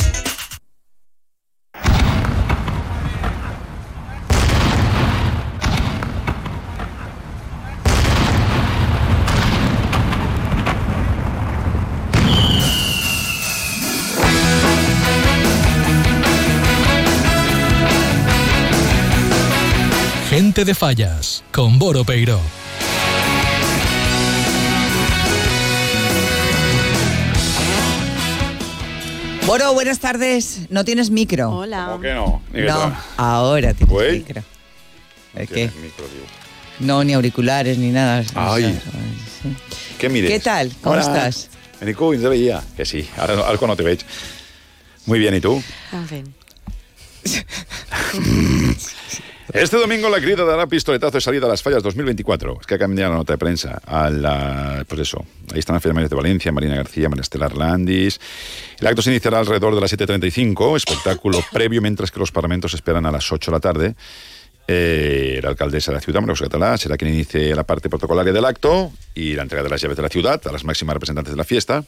[SPEAKER 37] Gente de Fallas, con Boro Peiro.
[SPEAKER 2] Boro, buenas tardes. No tienes micro.
[SPEAKER 41] Hola.
[SPEAKER 42] ¿Cómo que no? Ni que
[SPEAKER 2] No,
[SPEAKER 42] tal.
[SPEAKER 2] ahora tienes
[SPEAKER 42] Güey.
[SPEAKER 2] micro. ¿Eh, ¿Qué?
[SPEAKER 42] Tienes micro, tío.
[SPEAKER 2] No, ni auriculares, ni nada.
[SPEAKER 42] Ay. Què mires?
[SPEAKER 2] ¿Qué tal? ¿Cómo
[SPEAKER 42] Hola.
[SPEAKER 2] estás?
[SPEAKER 42] Nico, ens veia. Que sí, ara, no- ara no te veig. Muy bien, ¿y tú?
[SPEAKER 41] En fin.
[SPEAKER 42] Este domingo la crida dará pistoletazo de salida a las fallas 2024. Es que ha cambiado la nota de prensa. A la, pues eso, ahí están las Marías de Valencia, Marina García, María Estela Arlandis. El acto se iniciará alrededor de las 7.35, espectáculo previo, mientras que los parlamentos esperan a las 8 de la tarde. Eh, la alcaldesa de la ciudad, María José Catalá, será quien inicie la parte protocolaria del acto y la entrega de las llaves de la ciudad a las máximas representantes de la fiesta.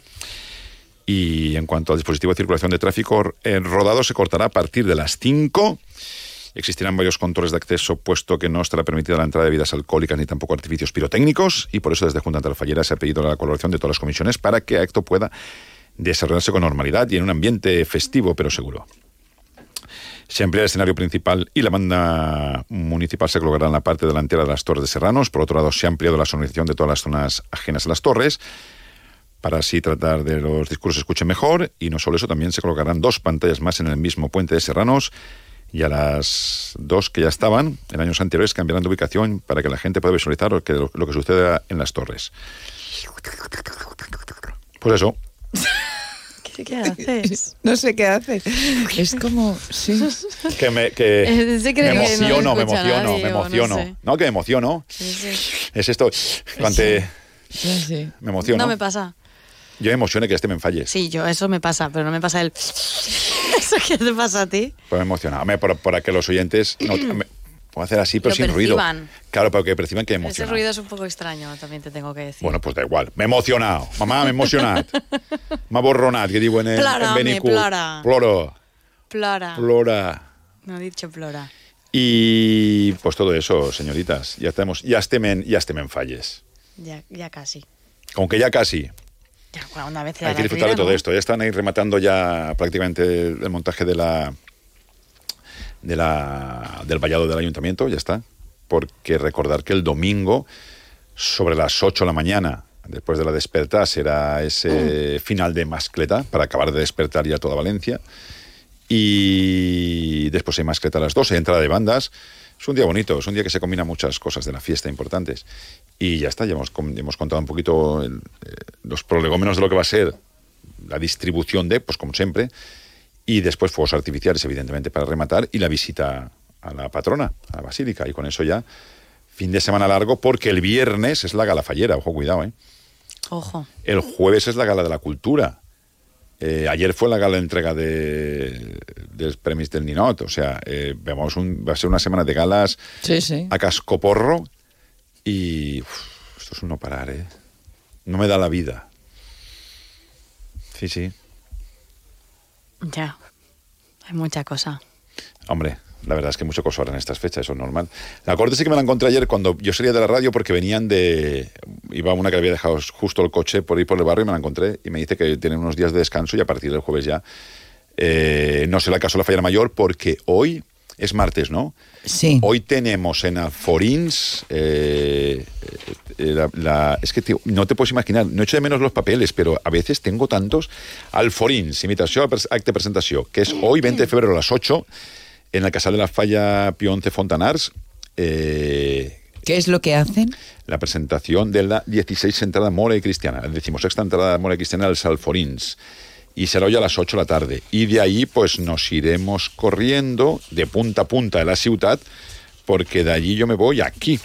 [SPEAKER 42] Y en cuanto al dispositivo de circulación de tráfico, el rodado se cortará a partir de las 5. Existirán varios controles de acceso, puesto que no estará permitida la entrada de bebidas alcohólicas ni tampoco artificios pirotécnicos, y por eso desde Junta Antalfallera se ha pedido la colaboración de todas las comisiones para que acto pueda desarrollarse con normalidad y en un ambiente festivo pero seguro. Se amplía el escenario principal y la banda municipal se colocará en la parte delantera de las Torres de Serranos. Por otro lado, se ha ampliado la sonorización de todas las zonas ajenas a las torres para así tratar de los discursos escuchen mejor. Y no solo eso, también se colocarán dos pantallas más en el mismo puente de Serranos y a las dos que ya estaban en años anteriores cambiarán de ubicación para que la gente pueda visualizar lo que, lo que sucede en las torres. Pues eso.
[SPEAKER 6] ¿Qué, qué haces?
[SPEAKER 2] No sé qué hace. Es como, sí.
[SPEAKER 42] Que me, que
[SPEAKER 6] cree
[SPEAKER 42] me
[SPEAKER 6] que no
[SPEAKER 42] emociono, me emociono,
[SPEAKER 6] nadie,
[SPEAKER 42] me
[SPEAKER 6] o no
[SPEAKER 42] emociono.
[SPEAKER 6] sé.
[SPEAKER 42] No, que me emociono.
[SPEAKER 6] Sí, sí.
[SPEAKER 42] Es esto. Cuando te- me emociono.
[SPEAKER 6] No me pasa.
[SPEAKER 42] Yo me emociono que este me falles.
[SPEAKER 6] Sí, yo, eso me pasa, pero no me pasa el... ¿Eso qué te pasa a ti?
[SPEAKER 42] Pues me emociona. Hombre, para, para que los oyentes no, me- puedo hacer así, pero
[SPEAKER 6] Lo
[SPEAKER 42] sin ruido.
[SPEAKER 6] perciban.
[SPEAKER 42] Claro, para que perciban que me
[SPEAKER 6] Ese
[SPEAKER 42] emociona.
[SPEAKER 6] ruido es un poco extraño, también te tengo que decir.
[SPEAKER 42] Bueno, pues da igual. Me he emocionado. Mamá, me he emocionado. me ha borronat, que digo en el
[SPEAKER 6] Plora,
[SPEAKER 42] en
[SPEAKER 6] plora.
[SPEAKER 42] Ploro.
[SPEAKER 6] Plora.
[SPEAKER 42] Plora.
[SPEAKER 6] No he dicho plora.
[SPEAKER 42] Y pues todo eso, señoritas. Ya estamos, ya estem ya estem en falles.
[SPEAKER 6] Ya, ya casi.
[SPEAKER 42] Aunque ya casi.
[SPEAKER 6] Ya, bueno, una vez
[SPEAKER 42] Hay que disfrutar de todo esto. Ya están ahí rematando ya prácticamente el montaje de la, de la del vallado del ayuntamiento, ya está. Porque recordar que el domingo, sobre las 8 de la mañana, después de la despertar, será ese final de mascleta, para acabar de despertar ya toda Valencia. Y después hay mascleta a las 12, entrada de bandas. Es un día bonito, es un día que se combina muchas cosas de la fiesta importantes. Y ya está, ya hemos, hemos contado un poquito el- eh, los prolegómenos de lo que va a ser la distribución de, pues como siempre, y después fuegos artificiales, evidentemente, para rematar, y la visita a la patrona, a la basílica. Y con eso ya, fin de semana largo, porque el viernes es la gala fallera, ojo, cuidado, ¿eh?
[SPEAKER 6] Ojo.
[SPEAKER 42] El jueves es la gala de la cultura. Eh, ayer fue la gala de entrega de, del premios del Ninot. O sea, eh, vemos un- va a ser una semana de galas
[SPEAKER 2] Sí, sí.
[SPEAKER 42] a cascoporro y uf, esto es un no parar, ¿eh? No me da la vida. Sí, sí.
[SPEAKER 6] Ya. Hay mucha cosa.
[SPEAKER 42] Hombre, la verdad es que mucho coso ahora en estas fechas, eso es normal. La corte sí que me la encontré ayer cuando yo salía de la radio porque venían de... Iba una que había dejado justo el coche por ir por el barrio y me la encontré y me dice que tienen unos días de descanso y a partir del jueves ya eh, no el caso de la fallera mayor porque hoy es martes, ¿no?
[SPEAKER 2] Sí.
[SPEAKER 42] Hoy tenemos en Alforins... eh, eh, la- la- es que no te puedes imaginar, no echo de menos los papeles, pero a veces tengo tantos. Alforins, imitació acte de presentació, que es hoy, 20 de febrero a las 8, en el Casal de la Falla Pionce Fontanars. eh,
[SPEAKER 2] ¿Qué es lo que hacen?
[SPEAKER 42] la presentación de la 16 entrada Mora y Cristiana, la decimosexta entrada Mora y Cristiana del Salforins. Y será hoy a las 8 de la tarde. Y de ahí, pues nos iremos corriendo de punta a punta de la ciudad, porque de allí yo me voy aquí,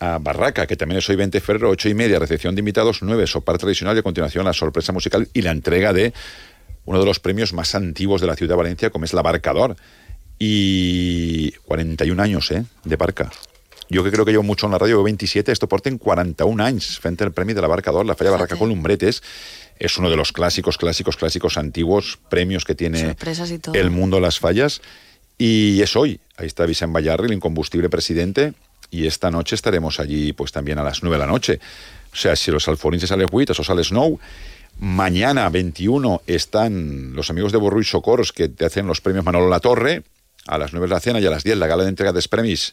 [SPEAKER 42] a Barraca, que también es hoy 20 de febrero, 8 y media, recepción de invitados, 9, sopar tradicional y a continuación la sorpresa musical y la entrega de uno de los premios más antiguos de la ciudad de Valencia, como es la Barcador. Y 41 años, ¿eh? De Barca. Jo que crec que llevo mucho en la ràdio, 27, esto porten 41 anys fent el premi de la Barca d'Or, la Falla Barraca con Lumbretes. Es uno de los clásicos, clásicos, clásicos antiguos premios que tiene el mundo las fallas. Y es hoy. Ahí está Vicent Bayarri, el incombustible presidente. Y esta noche estaremos allí, pues también a las 9 de la noche. O sea, si los alforinses sale 8, o sale Snow. Mañana, 21, están los amigos de Borru y Socorros que te hacen los premios Manolo La Torre. A las 9 de la cena y a las 10 la gala d'entrega dels premis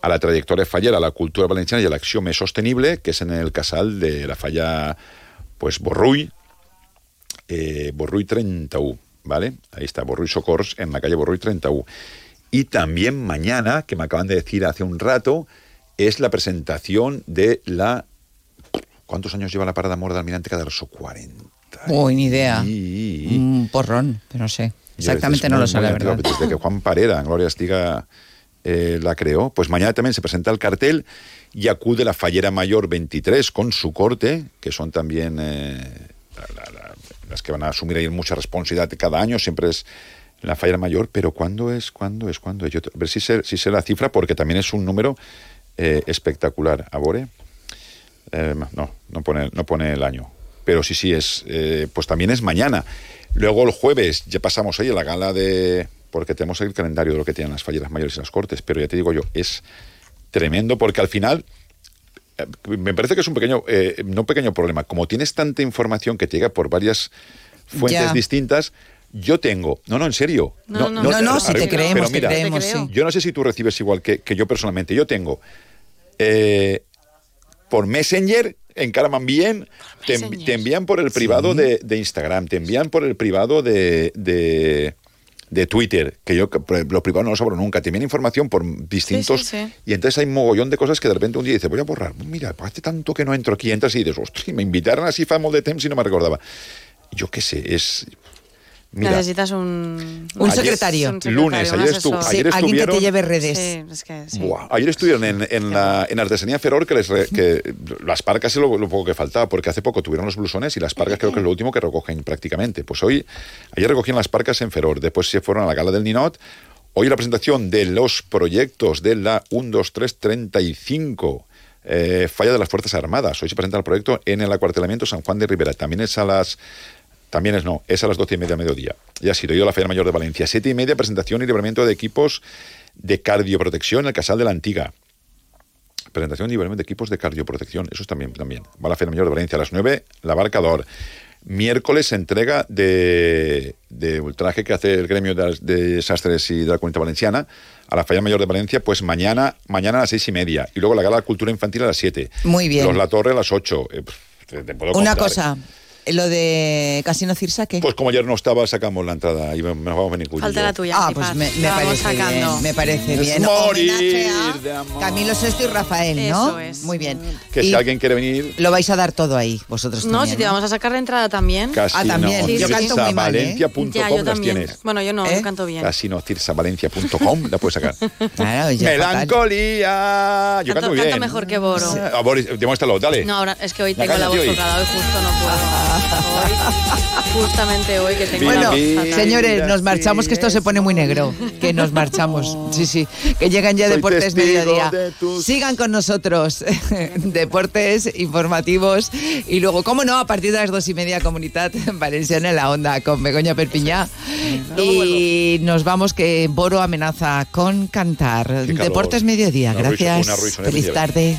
[SPEAKER 42] a la trayectoria fallera, a la cultura valenciana y a l'acció més sostenible, que és en el casal de la falla pues, Borrull, eh, Borrull 31, ¿vale? Ahí está, Borrull Socorros, en la calle Borrull 31. Y también mañana, que me acaban de decir hace un rato, es la presentación de la... ¿Cuántos años lleva la parada Mora de Almirante Cadarso? 40.
[SPEAKER 2] Uy, ni idea. Un porrón, pero no sé. Exactamente no lo
[SPEAKER 42] muy
[SPEAKER 2] la verdad.
[SPEAKER 42] Desde que Juan Parera, en Gloria Estiga, eh, la creó. Pues mañana también se presenta el cartel y acude la Fallera Mayor 23 con su corte, que son también eh, la- la- la- las que van a asumir ahí mucha responsabilidad cada año. Siempre es la Fallera Mayor, pero ¿cuándo es? ¿Cuándo es? ¿Cuándo es? Yo a ver si sé, si sé la cifra, porque también es un número eh, espectacular. ¿Abore? Eh, no, no pone, no pone el año. Pero sí, sí, es, eh, pues también es mañana. Luego el jueves ya pasamos ahí a la gala de... Porque tenemos el calendario de lo que tienen las falleras mayores y las cortes, pero ya te digo yo, es tremendo porque al final eh, me parece que es un pequeño, eh, no un pequeño problema. Como tienes tanta información que te llega por varias fuentes
[SPEAKER 2] Ya.
[SPEAKER 42] distintas, yo tengo, no, no, en serio.
[SPEAKER 2] No, no, no, no, si te creemos, te creemos, sí.
[SPEAKER 42] Yo no sé si tú recibes igual que, que yo personalmente. Yo tengo eh, por Messenger, encara m'envien, te, envían por el privado de, de Instagram, te envían por el privado de, de, de Twitter, que yo que lo privado no lo abro nunca, te viene información por distintos...
[SPEAKER 6] Sí, sí, sí.
[SPEAKER 42] Y entonces hay un mogollón de cosas que de repente un día dices, voy a borrar. Mira, hace tanto que no entro aquí, entras y dices, ostras, me invitaron así fa molt de temps y no me recordaba. Yo qué sé, es... Mira,
[SPEAKER 6] Necesitas un...
[SPEAKER 2] Un
[SPEAKER 42] Ayer-
[SPEAKER 2] secretario.
[SPEAKER 6] un secretario,
[SPEAKER 42] lunes,
[SPEAKER 6] un
[SPEAKER 42] ayer, estu- ayer
[SPEAKER 2] alguien que te
[SPEAKER 42] estuvieron...
[SPEAKER 2] lleve redes.
[SPEAKER 6] Sí, es que sí.
[SPEAKER 42] Buah, ayer estuvieron en, en la en Artesanía Feror que, les re- que las parcas es lo, lo poco que faltaba, porque hace poco tuvieron los blusones y las parcas creo que es lo último que recogen prácticamente. Pues hoy, ayer recogían las parcas en Feror, después se fueron a la gala del Ninot. Hoy la presentación de los proyectos de la 1, 2, 3, 35 eh, falla de las Fuerzas Armadas. Hoy se presenta el proyecto en el acuartelamiento San Juan de Rivera. También es a las también es no, es a las doce y media mediodía. Ya ha sido ido a la Feria Mayor de Valencia. Siete y media, presentación y libramiento de equipos de cardioprotección en el Casal de la Antiga. Presentación y libramiento de equipos de cardioprotección. Eso es también, también. Va a la Feria Mayor de Valencia. A las nueve, la Barca d'Or. Miércoles, entrega de, de un traje que hace el gremio de, las- de sastres y de la comunidad valenciana a la Feria Mayor de Valencia, pues mañana, mañana a las seis y media. Y luego la Gala de Cultura Infantil a las siete.
[SPEAKER 2] Muy bien.
[SPEAKER 42] Los La Torre a las ocho. Eh, pf, te- te puedo
[SPEAKER 2] Una cosa, lo de Casino Cirsa, ¿qué?
[SPEAKER 42] Pues como ayer no estaba, sacamos la entrada y nos vamos a venir Cuyo
[SPEAKER 6] Falta la tuya.
[SPEAKER 2] Ah, pues me, me parece
[SPEAKER 6] sacando.
[SPEAKER 2] bien, me parece
[SPEAKER 42] Es
[SPEAKER 2] bien.
[SPEAKER 42] morir de amor.
[SPEAKER 2] Camilo Sesto y Rafael, ¿no?
[SPEAKER 6] Eso es.
[SPEAKER 2] Muy bien.
[SPEAKER 42] Que
[SPEAKER 2] Y
[SPEAKER 42] si alguien quiere venir,
[SPEAKER 2] lo vais a dar todo ahí, vosotros
[SPEAKER 6] No,
[SPEAKER 2] también.
[SPEAKER 6] si te vamos a sacar la entrada también.
[SPEAKER 42] Casino
[SPEAKER 2] Ah, también.
[SPEAKER 6] Sí,
[SPEAKER 2] Yo
[SPEAKER 6] sí.
[SPEAKER 2] canto muy mal, ¿eh?
[SPEAKER 42] Valencia.com
[SPEAKER 6] Ya, yo
[SPEAKER 42] las tienes.
[SPEAKER 6] Bueno, yo no,
[SPEAKER 2] ¿Eh?
[SPEAKER 6] yo canto bien.
[SPEAKER 42] Casinotirsavalencia.com la puedes sacar.
[SPEAKER 2] Claro.
[SPEAKER 42] Melancolía. Yo canto
[SPEAKER 6] Canto,
[SPEAKER 42] bien.
[SPEAKER 6] mejor que Boro.
[SPEAKER 42] A Boris, demuéstralo, dale.
[SPEAKER 6] No, ahora es que hoy tengo la voz tocada, hoy justo no puedo. Hoy, justamente hoy que tengo
[SPEAKER 2] Bueno, señores, nos marchamos, que esto se pone muy negro. Que nos marchamos. Sí, sí. Que llegan ya
[SPEAKER 42] Soy
[SPEAKER 2] Deportes Mediodía.
[SPEAKER 42] de tus-
[SPEAKER 2] Sigan con nosotros. Deportes informativos. Y luego, cómo no, a partir de las dos y media, Comunidad Valenciana en la Onda con Begoña Perpiñá. Y nos vamos que Boro amenaza con cantar. Deportes Mediodía. Gracias. Feliz tarde.